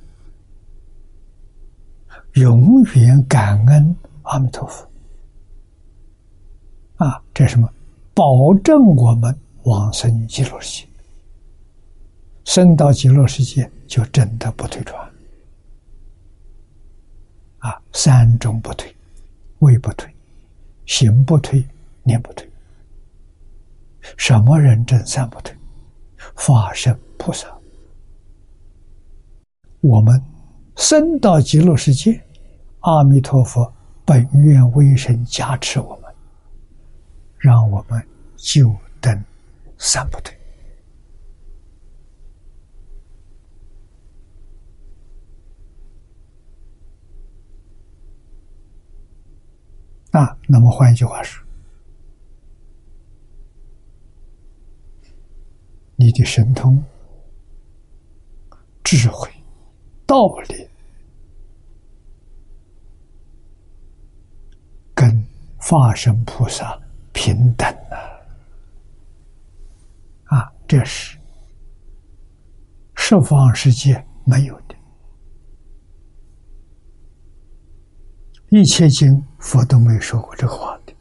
永远感恩阿弥陀佛啊！这什么？保证我们往生极乐世界，生到极乐世界就真的不退转啊！三种不退。位不退，行不退，念不退。什么人真三不退？法身菩萨。我们生到极乐世界，阿弥陀佛本愿威神加持我们，让我们就等三不退。那，那么换一句话说，你的神通、智慧、道理，跟法身菩萨平等啊。啊，这是十方世界没有。一切经佛都没说过这话的，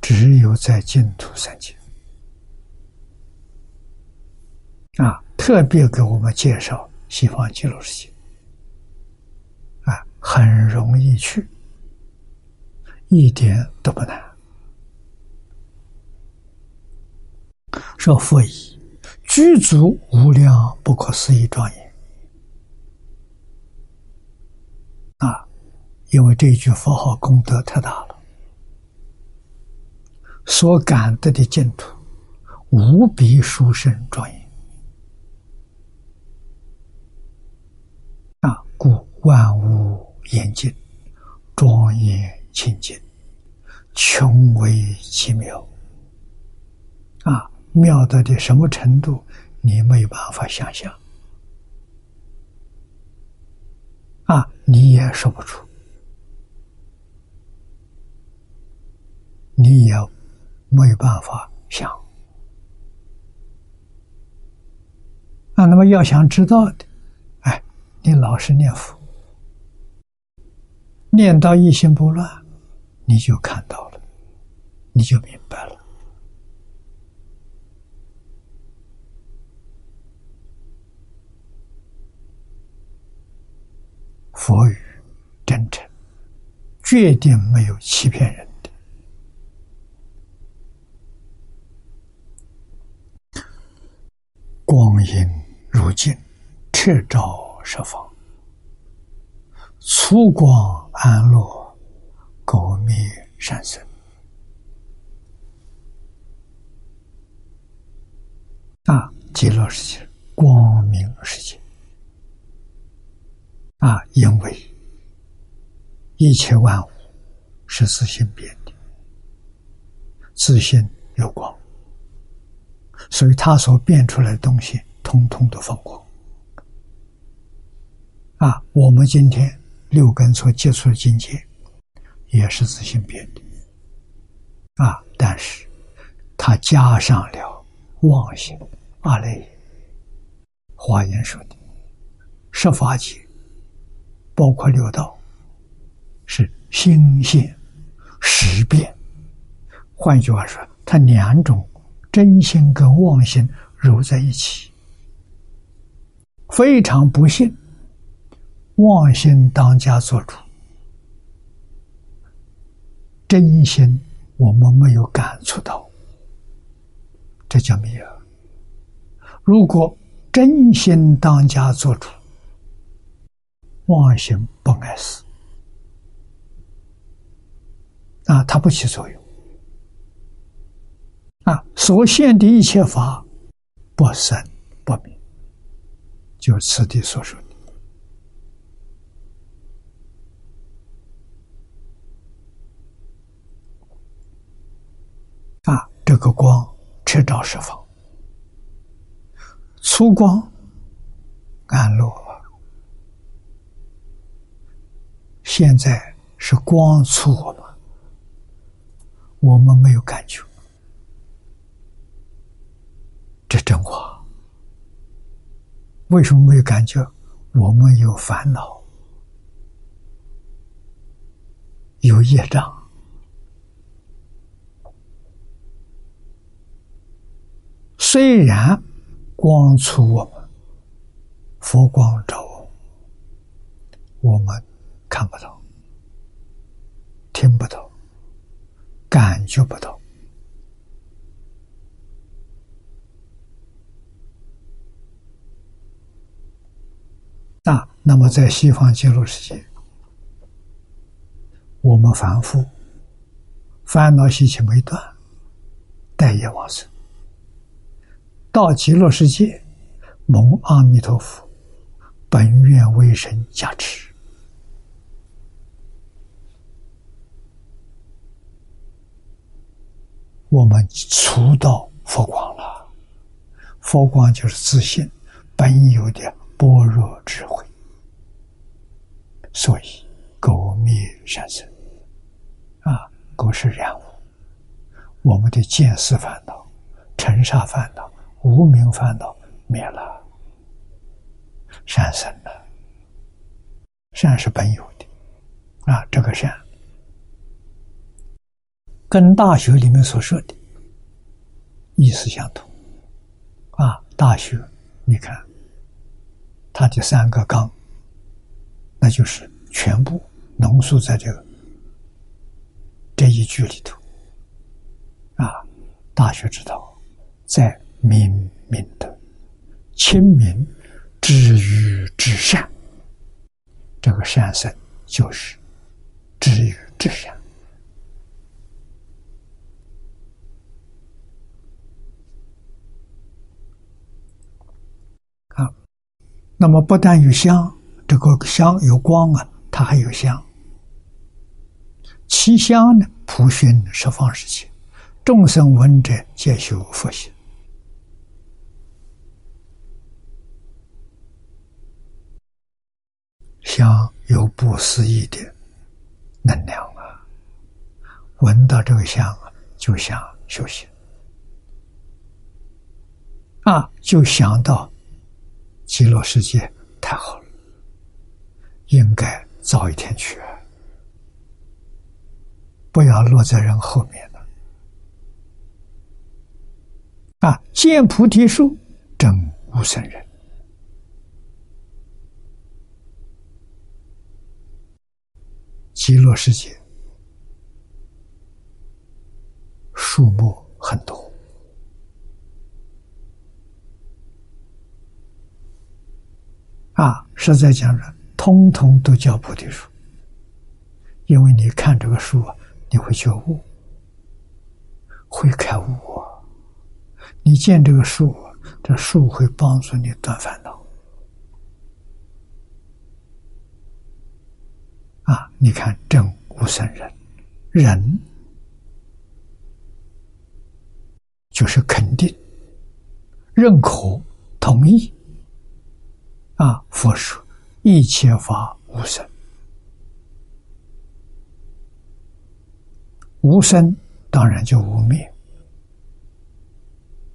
只有在净土三经啊，特别给我们介绍西方极乐世界啊，很容易去。一点都不难。说佛以具足无量不可思议庄严啊！因为这一句佛号功德太大了，所感得的净土无比殊胜庄严啊！故万物严净庄严。清净，穷为其妙啊！妙到的什么程度，你没有办法想象啊！你也说不出，你也没有办法想啊！那么要想知道的，哎，你老实念佛，念到一心不乱。你就看到了，你就明白了。佛语真诚，决定没有欺骗人的。光阴如镜，彻照十方，粗光安乐。狗灭善生。啊，极乐世界，光明世界。啊，因为一切万物是自性变的，自性有光，所以它所变出来的东西，通通都放光啊。我们今天六根所接触的境界。也是自性变的啊，但是它加上了妄心二类。华严说的十法界，包括六道，是心性识变。换句话说，它两种真心跟妄心揉在一起，非常不幸，妄心当家做主。真心，我们没有感触到，这叫没有。如果真心当家做主，妄心不碍事，啊，它不起作用。啊，所现的一切法，不生不灭，就此地所说的。啊。这个光彻照十方，粗光暗落。现在是光粗我们，我们没有感觉，这真话。为什么没有感觉？我们有烦恼，有业障。虽然光出我们，佛光照我，我们看不到、听不到、感觉不到啊。那么，在西方极乐世界，我们凡夫烦恼习气没断，待业往生。到极乐世界，蒙阿弥陀佛本愿威神加持，我们出到佛光了。佛光就是自信本有的般若智慧，所以垢灭善生。啊，够是染污，我们的见思烦恼、尘沙烦恼、无名烦恼灭了，善生了。善是本有的，啊，这个善。跟大学里面所说的意思相同，啊，大学，你看，它的三个纲，那就是全部浓缩在这个。这一句里头，啊，大学之道，在明明德、亲民、止于至善。这个善生就是止于至善啊。那么不但有香，这个香有光啊，它还有香。其香呢，普熏十方世界，众生闻者皆修佛性。香有不思议的能量啊！闻到这个香啊，就想修行啊，就想到极乐世界太好了，应该早一天去。不要落在人后面了啊！见菩提树，证无生人。极乐世界树木很多啊，实在讲着，通通都叫菩提树，因为你看这个树啊。你会觉悟，会开悟啊！你见这个树，这树会帮助你断烦恼啊！你看正无生人，人就是肯定、认可、同意啊！佛说一切法无生。无生当然就无灭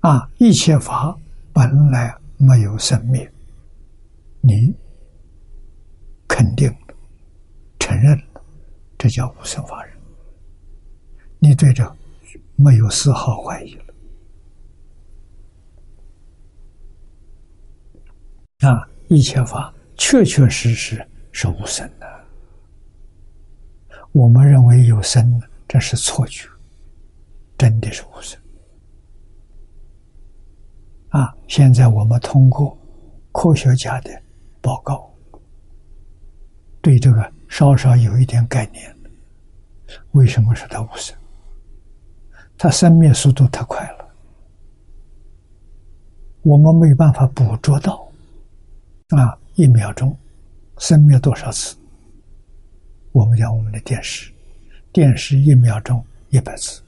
啊！一切法本来没有生灭，你肯定承认了，这叫无生法忍。你对这没有丝毫怀疑了啊！一切法确确实实是无生的，我们认为有生。这是错觉，真的是无生啊！现在我们通过科学家的报告，对这个稍稍有一点概念为什么说它无生？它生灭速度太快了，我们没有办法捕捉到啊！一秒钟生灭多少次？我们讲我们的电视。电视一秒钟一百次，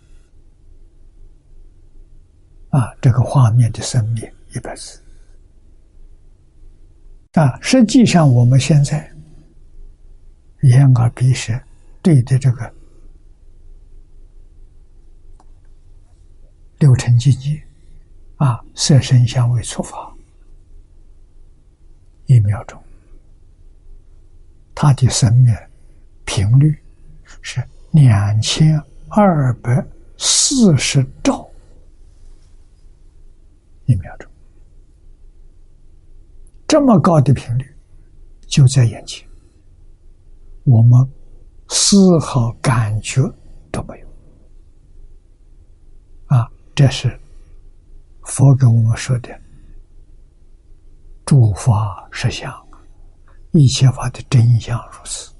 啊，这个画面的生灭一百次，啊，实际上我们现在眼耳鼻舌对的这个六尘境界，啊，色声香味触法，一秒钟，它的生命频率是。两千二百四十兆一秒钟，这么高的频率就在眼前，我们丝毫感觉都没有。啊，这是佛给我们说的诸法实相，一切法的真相如此。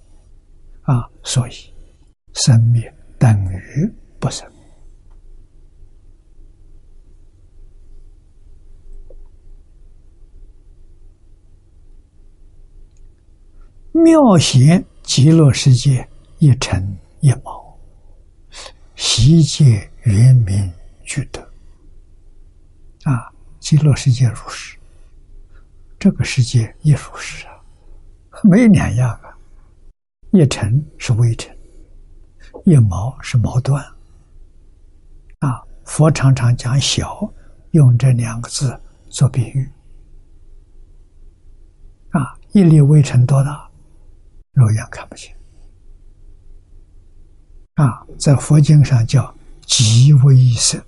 啊，所以。生灭等于不生，妙贤极乐世界一尘一毛，悉界圆明具德。啊，极乐世界如是，这个世界也如是啊，没有两样啊。一尘是微尘。一毛是毛断，啊，佛常常讲小，用这两个字做比喻，啊，一粒微尘多大，肉眼看不见，啊，在佛经上叫极微色，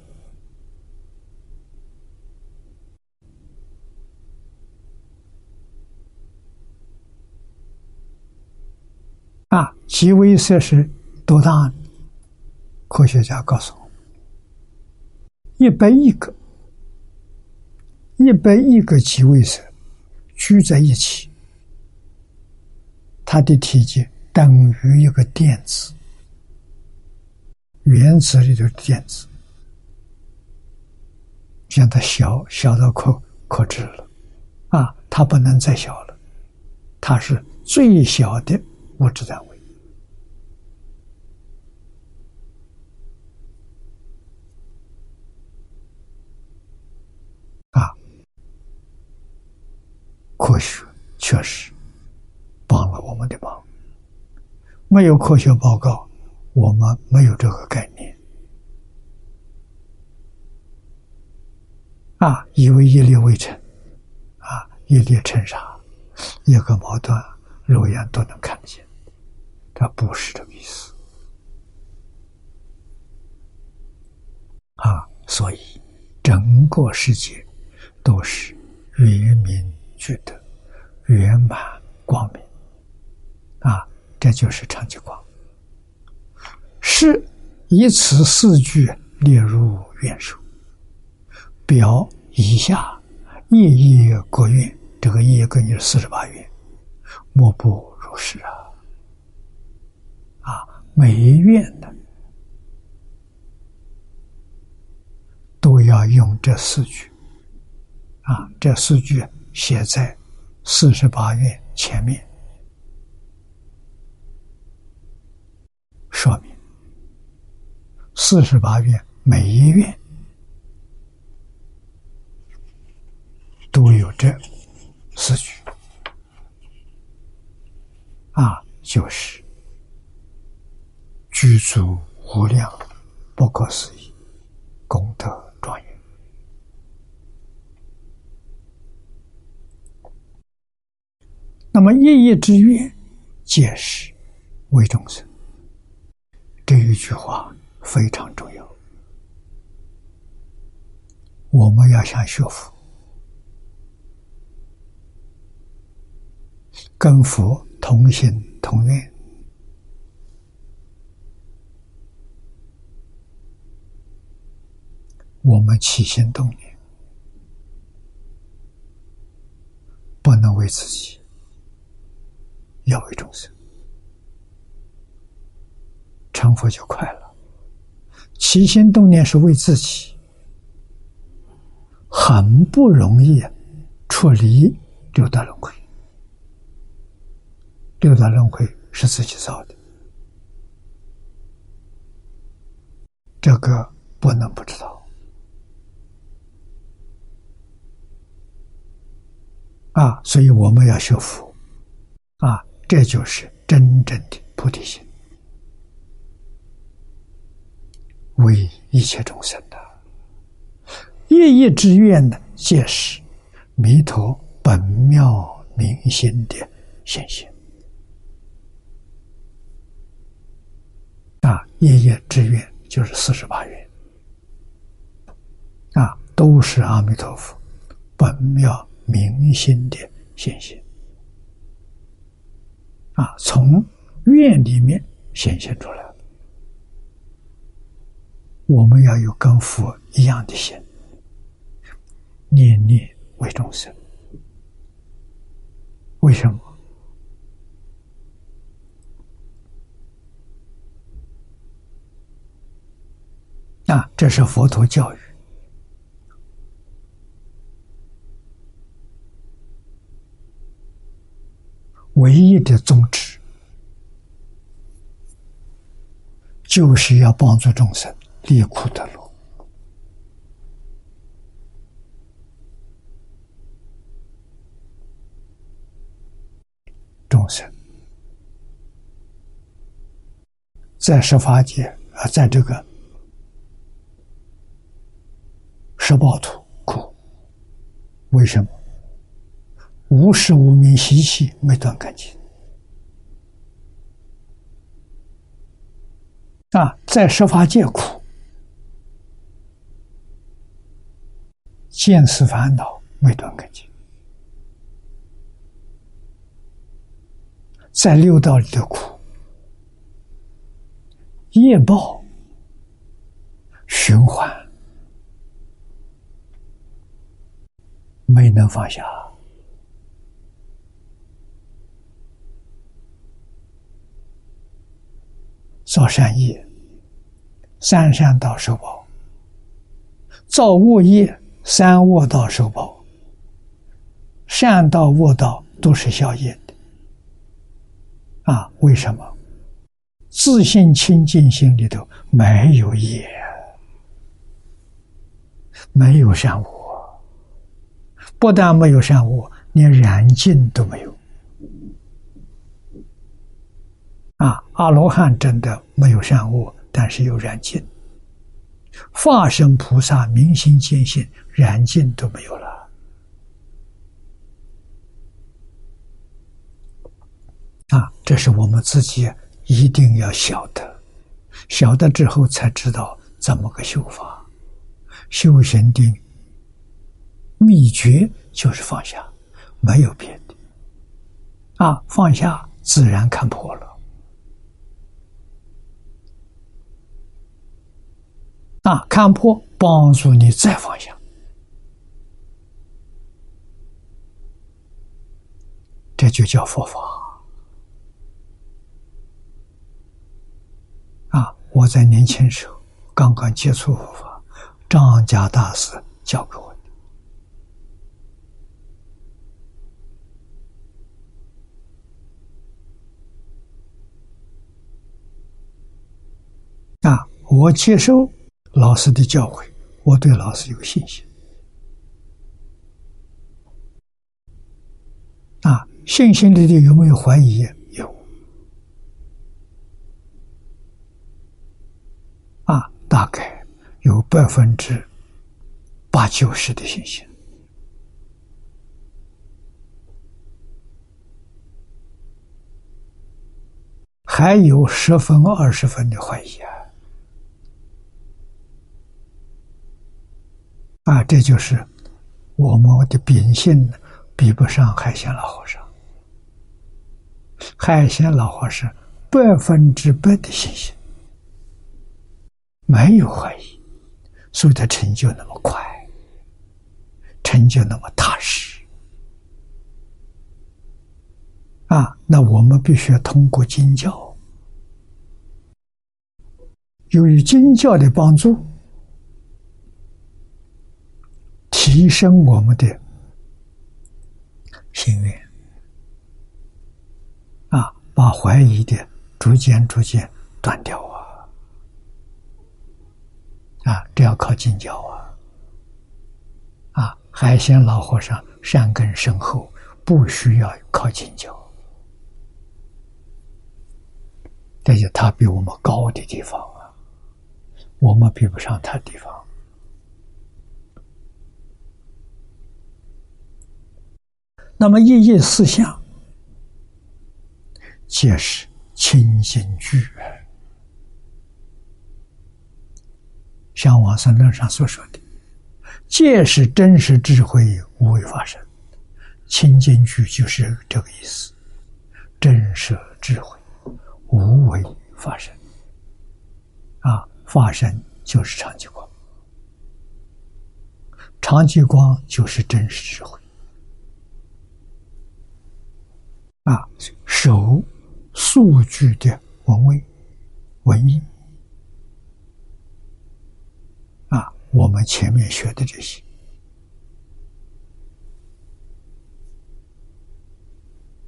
啊，极微色是。多大？科学家告诉我，一百亿个，一百亿个极微色聚在一起，它的体积等于一个电子，原子里的电子，让它小小到可可知了，啊，它不能再小了，它是最小的物质单位。科学确实帮了我们的忙，没有科学报告，我们没有这个概念。啊，以为一粒微尘，啊，一粒尘沙，一个毛断，肉眼都能看得见，他不是这个意思。啊，所以整个世界都是圆明。觉得圆满光明啊，这就是长吉光。是以此四句列入愿书，表以下夜夜各愿，这个夜跟你四十八愿，莫不如是啊！每一愿的都要用这四句啊，这四句。写在四十八愿前面，说明四十八愿每一愿都有这四句啊，就是具足无量不可思议功德庄严。那么一叶之愿，皆是为众生。这一句话非常重要，我们要想学佛，跟佛同心同愿，我们起心动念不能为自己。要为众生成佛就快了。起心动念是为自己，很不容易出离六道轮回。六道轮回是自己造的，这个不能不知道啊！所以我们要学佛啊！这就是真正的菩提心，为一切众生的一一之愿呢，皆是弥陀本妙明心的显现啊！夜夜之愿就是四十八愿啊，都是阿弥陀佛本妙明心的显现。啊，从愿里面显现出来。我们要有跟佛一样的心，念念为众生。为什么？啊，这是佛陀教育。唯一的宗旨，就是要帮助众生离苦得乐。众生在十法界啊，在这个十报土苦，为什么？无时无明习气没断干净啊，在十法界苦，见思烦恼没断干净，在六道里的苦。业报循环，没能放下，造善业，三善道受报；造恶业，三恶道受报。善道、恶道都是消业的，啊？为什么？自信清净心里头没有业，没有善恶，不但没有善恶，连染净都没有。啊，阿罗汉真的没有善恶，但是有染净；化身菩萨明心见性，染净都没有了。啊，这是我们自己。一定要晓得，晓得之后才知道怎么个修法。修行的秘诀就是放下，没有别的。啊，放下自然看破了。啊，看破帮助你再放下，这就叫佛法。啊我在年轻时候刚刚接触佛法，张家大师教给我的。啊，我接受老师的教诲，我对老师有信心。啊，信心里头有没有怀疑？有啊大概有百分之八九十的信心，还有十分二十分的怀疑啊！啊，这就是我们的秉性比不上海鲜老和尚。海鲜老和尚百分之百的信心。没有怀疑，所以他成就那么快，成就那么踏实。啊，那我们必须要通过经教，由于经教的帮助，提升我们的心愿，啊，把怀疑的逐渐逐渐断掉啊。啊，这要靠近教啊！啊，海鲜老和尚善根深厚，不需要靠近教。这就他比我们高的地方啊，我们比不上他地方。那么一业四相，皆是清净具。像往生论上所说的，皆是真实智慧无为发生，清净具就是这个意思。真实智慧无为发生，啊，发生就是长极光，长极光就是真实智慧，啊，守数据的文位文啊。我们前面学的这些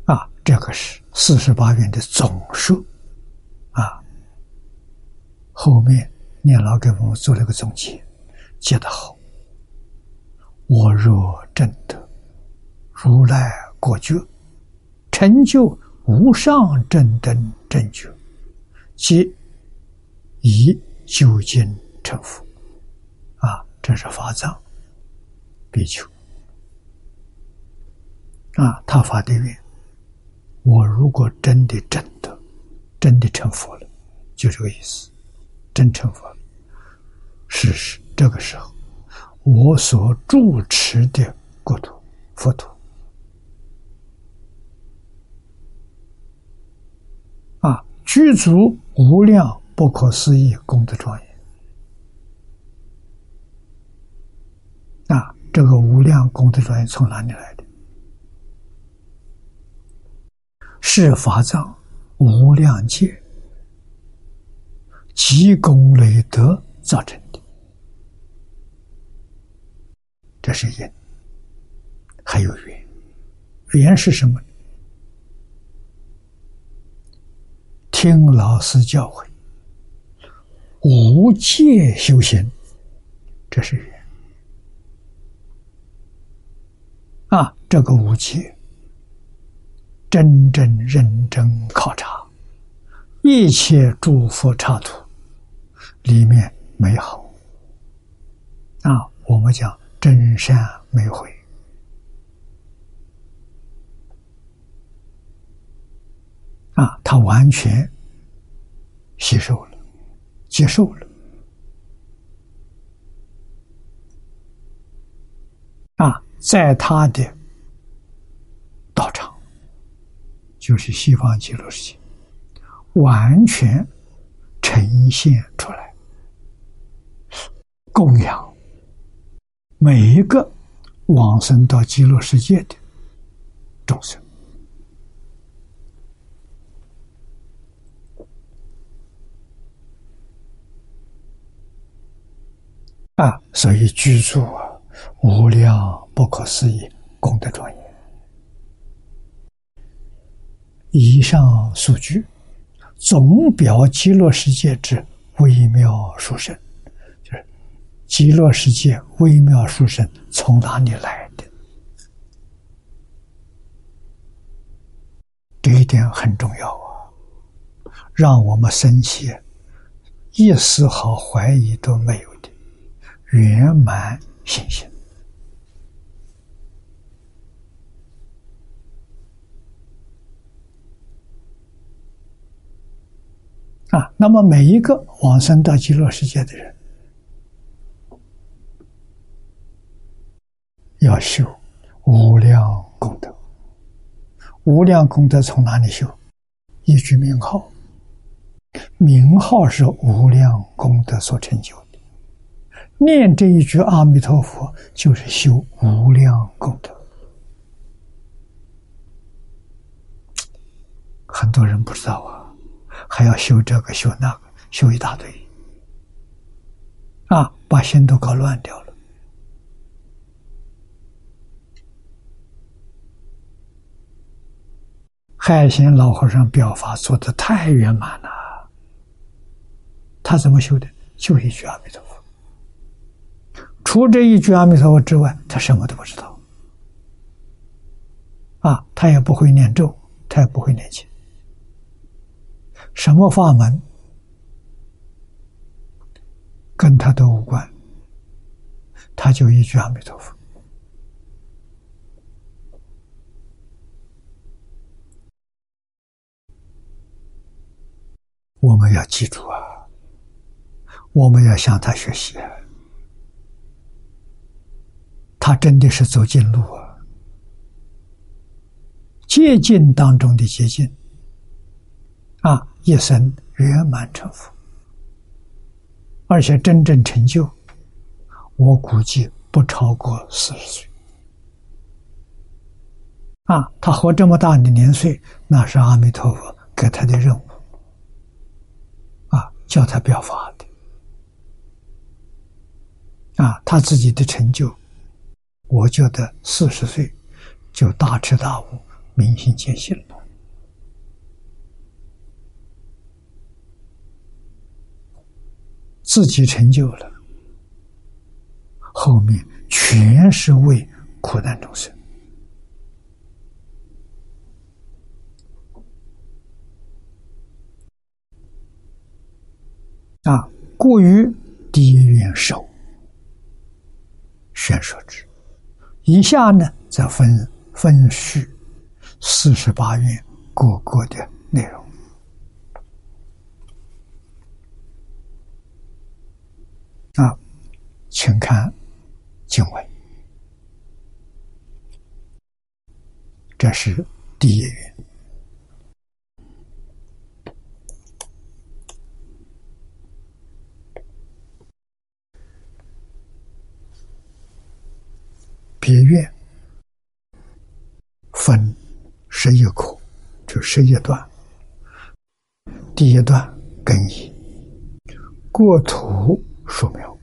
啊，这个是四十八愿的总数啊。后面念老给我们做了个总结，接得好。我若正得如来果觉，成就无上正等正觉，即以究竟成佛。啊，这是法藏比丘。啊，他发的愿：我如果真的真的真的成佛了，就这个意思，真成佛了。事实这个时候，我所住持的国土佛土，啊，具足无量不可思议功德庄严。那，这个无量功德庄严从哪里来的？是法藏无量界积功累德造成的，这是因，还有缘。缘是什么？听老师教诲，无戒修行，这是。啊，这个无戒。真正认真考察一切诸佛刹土里面美好啊，我们讲真善美慧啊，他完全吸收了，接受了啊，在他的道场。就是西方极乐世界，完全呈现出来，供养每一个往生到极乐世界的众生啊，所以居住啊，无量不可思议功德庄严。以上数据，总表极乐世界之微妙殊胜，就是极乐世界微妙殊胜从哪里来的？这一点很重要啊，让我们生起一丝毫怀疑都没有圆满信心。啊，那么每一个往生到极乐世界的人，要修无量功德。无量功德从哪里修？一句名号，名号是无量功德所成就的。念这一句阿弥陀佛，就是修无量功德。很多人不知道啊。还要修这个修那个，修一大堆，啊，把心都搞乱掉了。海贤老和尚表法做的太圆满了，他怎么修的？就一句阿弥陀佛。除这一句阿弥陀佛之外，他什么都不知道。啊，他也不会念咒，他也不会念经。什么法门跟他都无关，他就一句阿弥陀佛。我们要记住啊，我们要向他学习啊，他真的是走近路啊，接近当中的接近。啊，一生圆满成佛，而且真正成就，我估计不超过四十岁。啊，他活这么大的年岁，那是阿弥陀佛给他的任务，啊，叫他表法的。啊，他自己的成就，我觉得四十岁就大彻大悟、明心见性了。自己成就了，后面全是为苦难众生啊，过于第一愿受，宣说之。以下呢，则分分序四十八愿各个的内容。啊，请看经文，这是第一愿。别院分十一课，就十一段。第一段更以过土树苗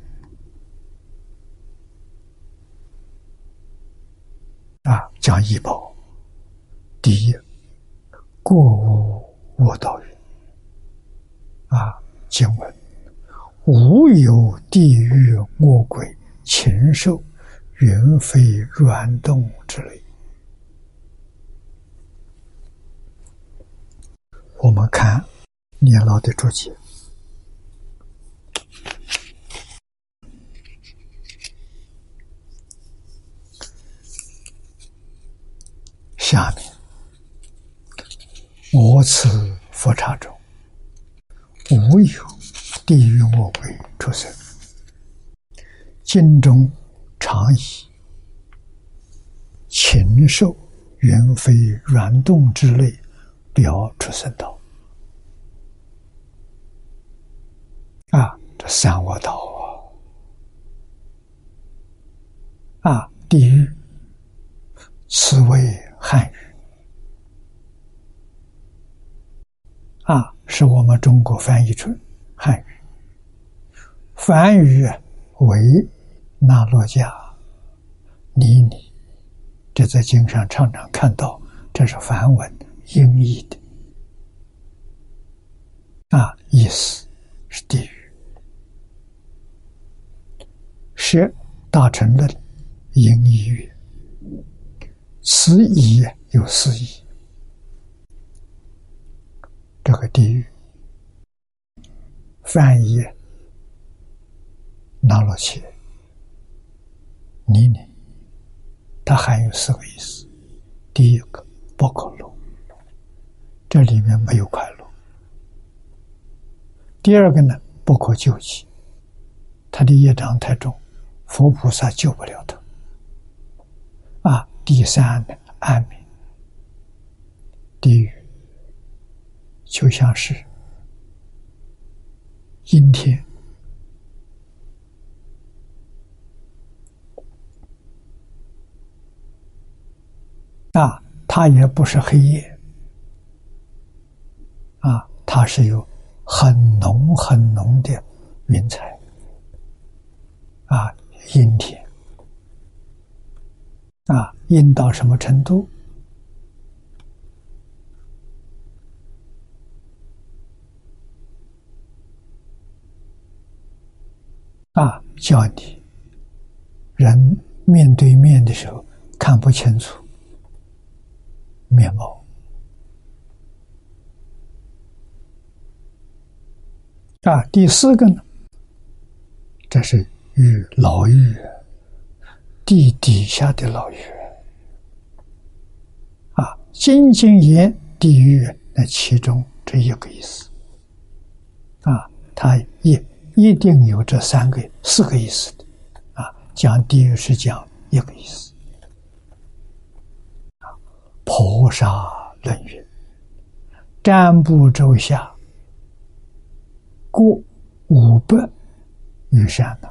啊，讲医保。第一，过无卧道人啊，经文无有地狱恶鬼禽兽。云飞软动之类，我们看年老的注解，下面我此佛刹中无有地狱恶鬼出生，经中。常以禽兽、猿飞、软动之类表出生道。啊，这三恶道啊，啊，地狱，此为汉语啊，是我们中国翻译成汉语，梵语为。那罗迦尼尼，这在经上常常看到，这是梵文音译的。啊，意思是地狱。是大乘的音译语，此义有四义，这个地狱。翻译那罗切。泥泞，它含有四个意思。第一个不可乐，这里面没有快乐。第二个呢，不可救济，他的业障太重，佛菩萨救不了他。啊，第三呢，安眠，地狱就像是阴天。啊，它也不是黑夜，啊，它是有很浓很浓的云彩，啊，阴天，啊，阴到什么程度？啊，叫你人面对面的时候看不清楚。面貌。啊，第四个呢，这是狱牢狱，地底下的牢狱啊，金金言地狱那其中这一个意思。啊，它一一定有这三个四个意思的。啊，讲地狱是讲一个意思。菩萨论语：“占卜周下，过五百余山呢，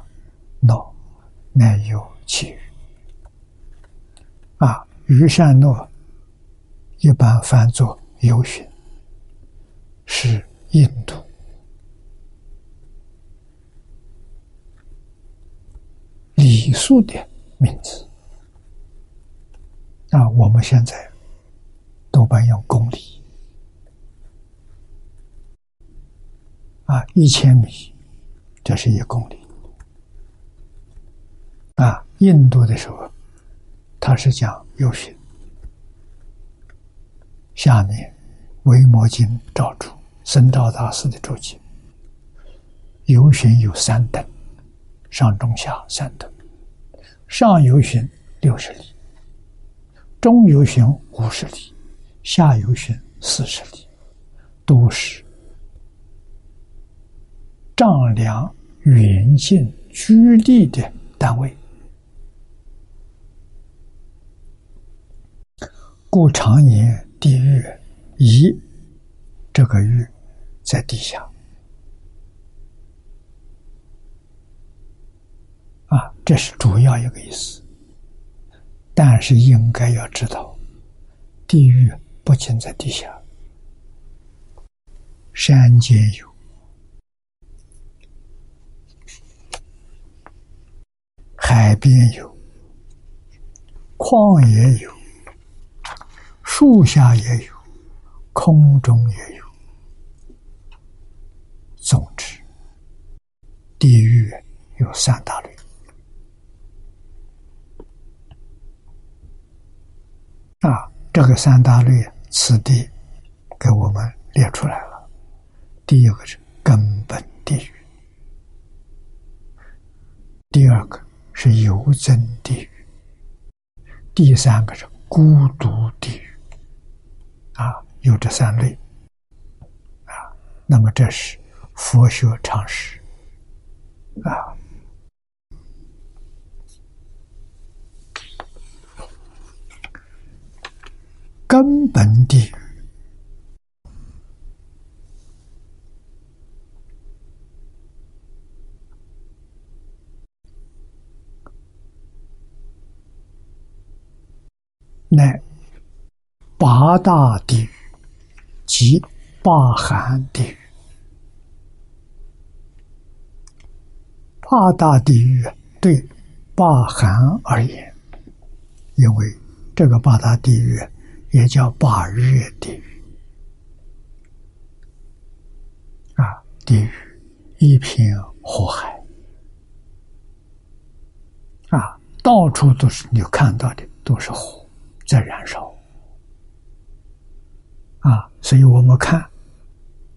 诺乃有其余。啊，余善诺一般翻作游巡，是印度礼数的名字。那，我们现在。”多半用公里啊，一千米，这是一公里啊。印度的时候，他是讲有训。下面《维摩经》照出，僧照大师的注解：游巡有三等，上中下三等。上游巡六十里，中游巡五十里，下游巡四十里，都是丈量远近距离的单位。故常言地狱一，这个狱在地下啊，这是主要一个意思。但是应该要知道，地狱不仅在地下，山间有，海边有，旷野有。树下也有，空中也有。总之，地狱有三大类。啊，这个三大类，此地给我们列出来了。第一个是根本地狱，第二个是游增地狱，第三个是孤独地狱。啊，有这三类，啊，那么这是佛学常识，啊，根本地狱，乃。八大地狱及八寒地狱，八大地狱对八寒而言，因为这个八大地狱也叫八热地狱啊，地狱一片火海啊，到处都是你看到的都是火在燃烧。啊，所以我们看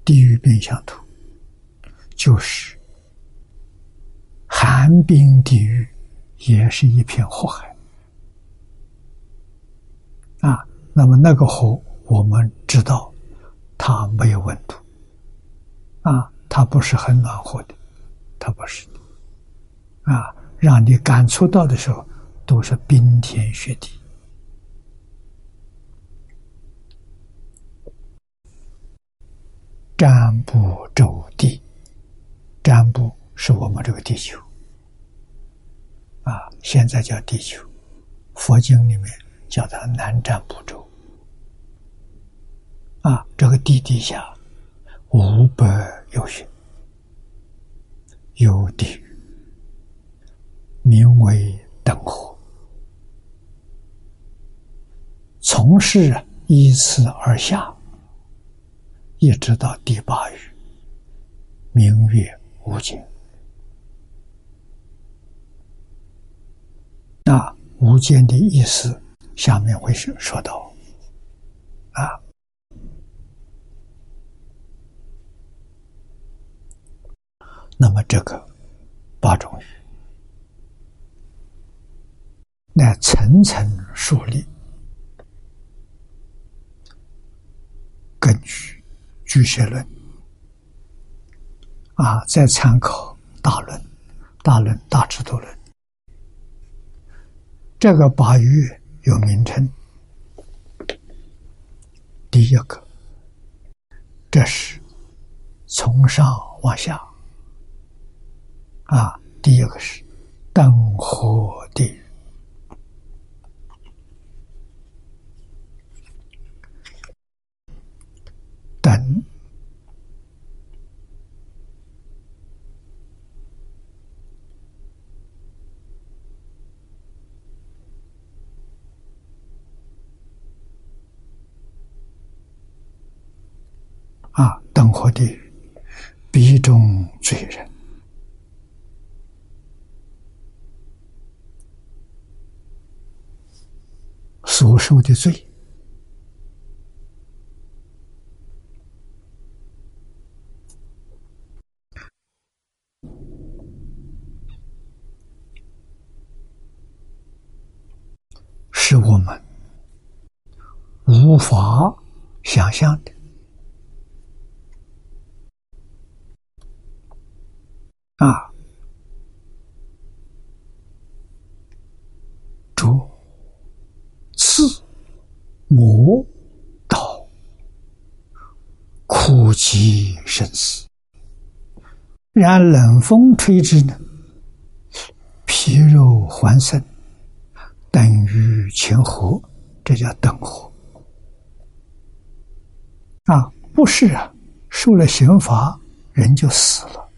地狱变相图，就是寒冰地狱，也是一片火海。啊，那么那个火，我们知道它没有温度，啊，它不是很暖和的，它不是的，啊，让你感触到的时候，都是冰天雪地。占卜周地，占卜是我们这个地球啊，现在叫地球。佛经里面叫它南占卜周啊，这个地底下五百有穴，有地狱，名为等火，从事依次而下。一直到第八日，明月无尽。那无间的意思，下面会是说到啊。那么这个八种语，乃层层树立，根据。巨蟹论啊，再参考大论、大论、大智度论。这个八月有名称，第一个，这是从上往下啊，第一个是灯火地。等啊，灯火地狱，逼中罪人，所受的罪。是我们无法想象的。啊魔道，苦极生死。然冷风吹之呢，皮肉还生，等于前火，这叫等活。啊，不是啊，受了刑罚，人就死了，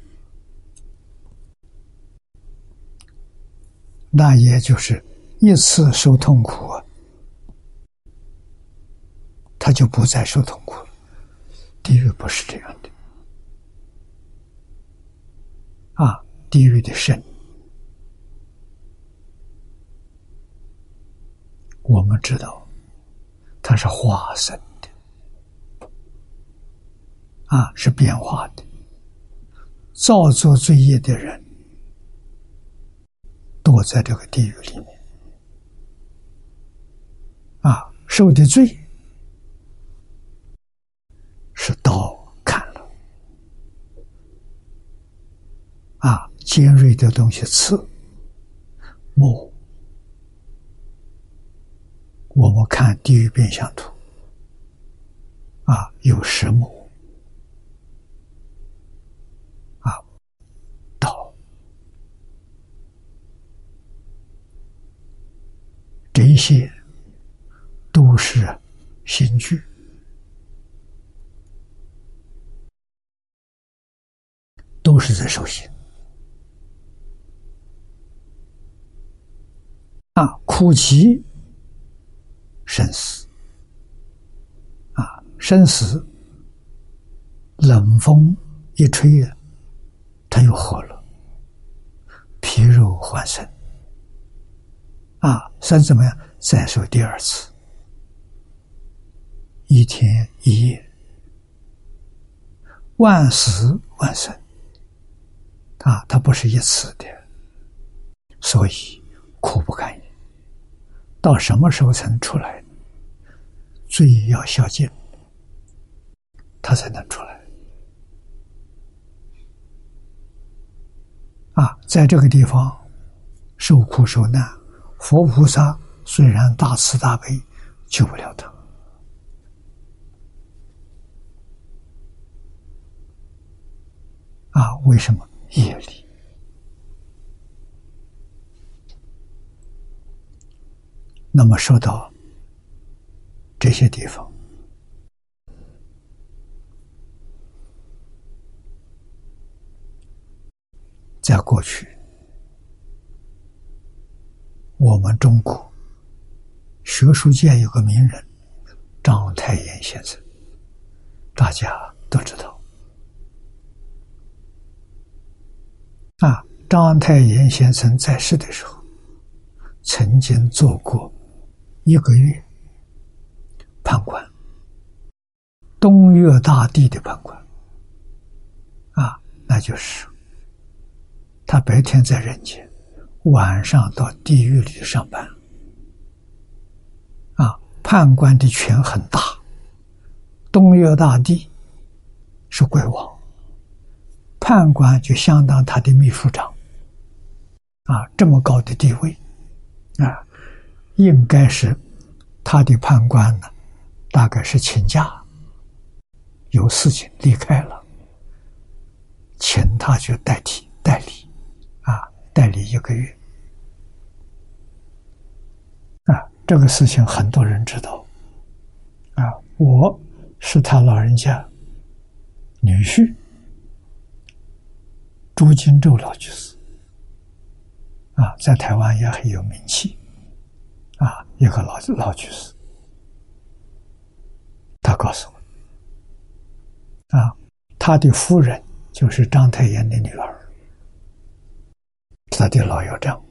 那也就是一次受痛苦啊，他就不再受痛苦了。地狱不是这样的。啊，地狱的神，我们知道，它是化身的，啊，是变化的。造作罪业的人，躲在这个地狱里面，啊，受的罪是刀砍了。啊，尖锐的东西刺，木。我们看地狱变相图，啊，有石木，啊，刀，这些都是刑具，都是在受刑。啊，苦其生死，啊，生死，冷风一吹，他又活了，皮肉还生，啊，算怎么样？再受第二次，一天一夜，万死万生，啊，它不是一次的，所以苦不堪言。到什么时候才能出来？罪要消尽，他才能出来。啊，在这个地方受苦受难，佛菩萨虽然大慈大悲，救不了他。啊，为什么业力？那么说到这些地方，在过去，我们中国学术界有个名人章太炎先生，大家都知道。啊，章太炎先生在世的时候，曾经做过。一个月，判官，东岳大帝的判官，啊，那就是他白天在人间，晚上到地狱里上班，啊，判官的权很大，东岳大帝是鬼王，判官就相当他的秘书长，啊，这么高的地位，啊。应该是他的判官呢，大概是请假，有事情离开了，请他去代替代理，啊，代理一个月，啊，这个事情很多人知道，啊，我是他老人家女婿，朱金洲老居士，啊，在台湾也很有名气。啊，一个老老居士，他告诉我，啊，他的夫人就是章太炎的女儿，他的老药账。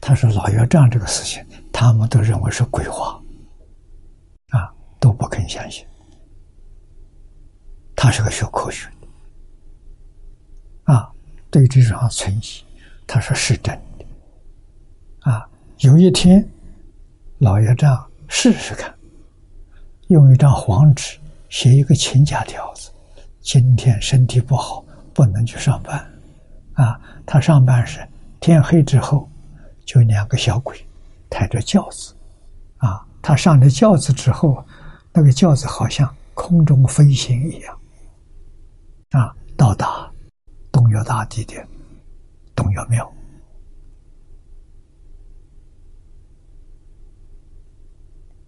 他说老药账这个事情，他们都认为是鬼话，啊，都不肯相信。他是个学科学的，对这场存疑，他说是真的。啊，有一天，老爷这样试试看，用一张黄纸写一个请假条子。今天身体不好，不能去上班。啊，他上班时天黑之后，就两个小鬼抬着轿子。啊，他上了轿子之后，那个轿子好像空中飞行一样。啊，到达岳大帝的东岳庙。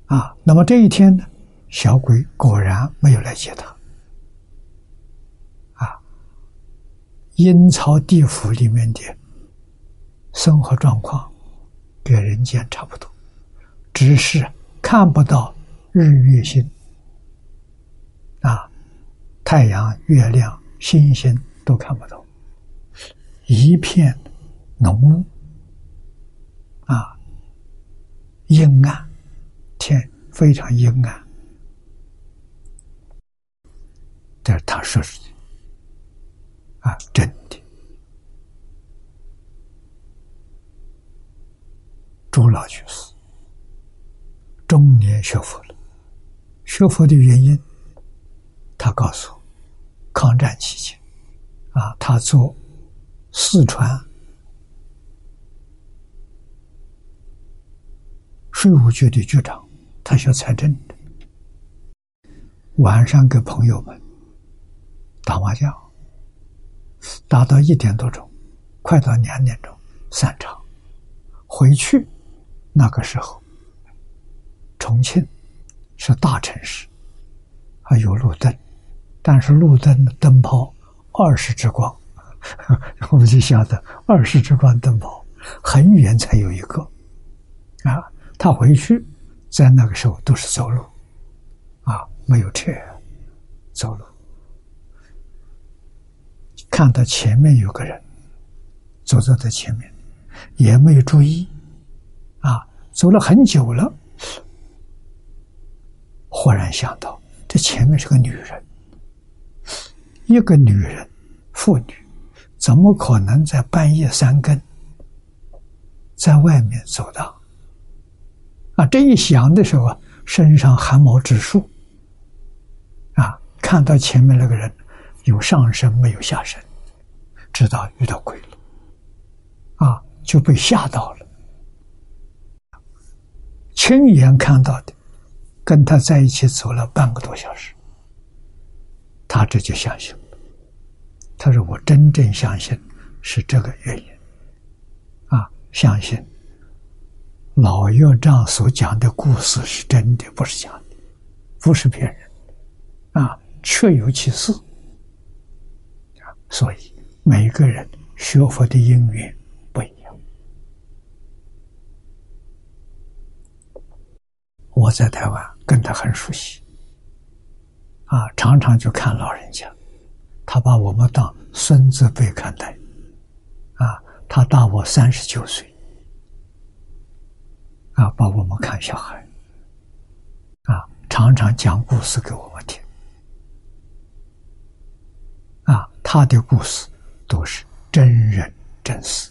啊，那么这一天呢，小鬼果然没有来接他。啊，阴曹地府里面的生活状况跟人间差不多，只是看不到日月星。啊，太阳、月亮、星星都看不到，一片浓雾。啊，阴暗。天非常阴暗，这是他说的啊，真的。朱老去世，中年学佛了。学佛的原因，他告诉我，抗战期间，啊，他做四川税务局的局长。他学财政的，晚上跟朋友们打麻将，打到一点多钟，快到两点钟散场，回去那个时候，重庆是大城市，还有路灯，但是路灯的灯泡二十支光，我们就晓得二十只光灯泡很远才有一个，啊，他回去。在那个时候都是走路，啊，没有车，走路。看到前面有个人，走在在前面，也没有注意，啊，走了很久了，忽然想到这前面是个女人，一个女人，妇女，怎么可能在半夜三更，在外面走荡？啊，这一想的时候啊，身上汗毛直竖。啊，看到前面那个人有上身没有下身，知道遇到鬼了，啊，就被吓到了。亲眼看到的，跟他在一起走了半个多小时，他这就相信了。他说：“我真正相信是这个原因，啊，相信。”老院长所讲的故事是真的，不是假的，不是骗人，啊，确有其事，所以每个人学佛的因缘不一样。我在台湾跟他很熟悉，啊，常常就看老人家，他把我们当孙子辈看待，啊，他大我三十九岁。啊，帮我们看小孩，啊，常常讲故事给我们听，啊，他的故事都是真人真事，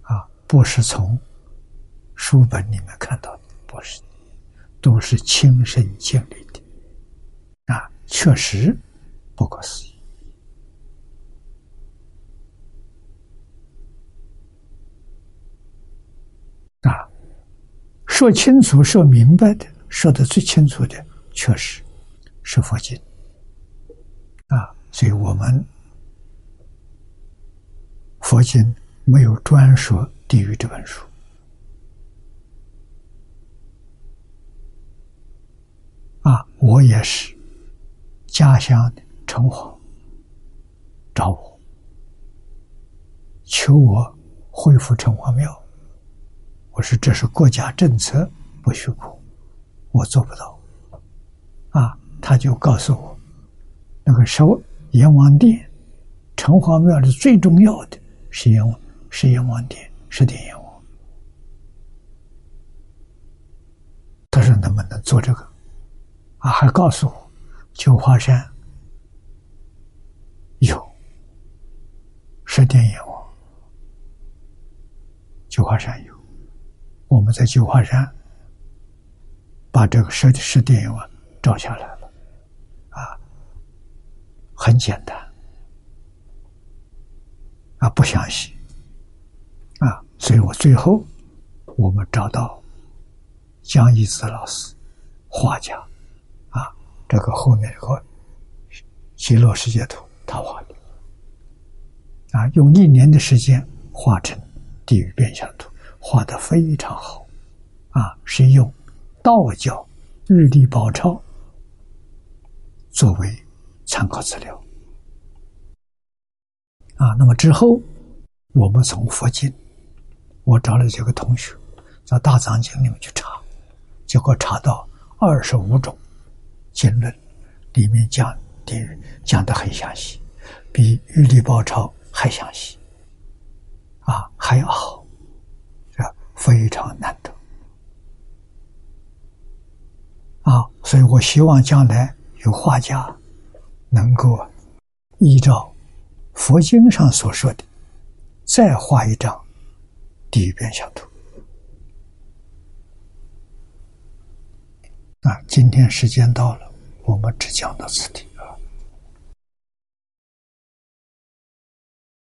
啊，不是从书本里面看到的，不是，都是亲身经历的，啊，确实不可思议。说清楚、说明白的，说的最清楚的，确实是佛经啊。所以我们佛经没有专说地狱这本书啊。我也是家乡的城隍找我，求我恢复城隍庙。我说这是国家政策，不许哭，我做不到。啊，他就告诉我，那个烧阎王殿、城隍庙的最重要的是阎王，是阎王殿，是殿阎王。他说能不能做这个？啊，还告诉我，九华山有十殿阎王，九华山有。我们在九华山把这个十十殿啊照下来了，啊，很简单，啊，不详细，啊，所以我最后我们找到江一子老师画家，啊，这个后面这个极乐世界图他画的，啊，用一年的时间画成地狱变相图，画的非常好，啊，是用。道教日历宝钞作为参考资料啊，那么之后我们从佛经，我找了几个同学在大藏经里面去查，结果查到二十五种经论，里面讲的讲的很详细，比日历宝钞还详细啊，还要好，非常难得。啊，所以我希望将来有画家能够依照佛经上所说的，再画一张地狱变相图。啊，今天时间到了，我们只讲到此地。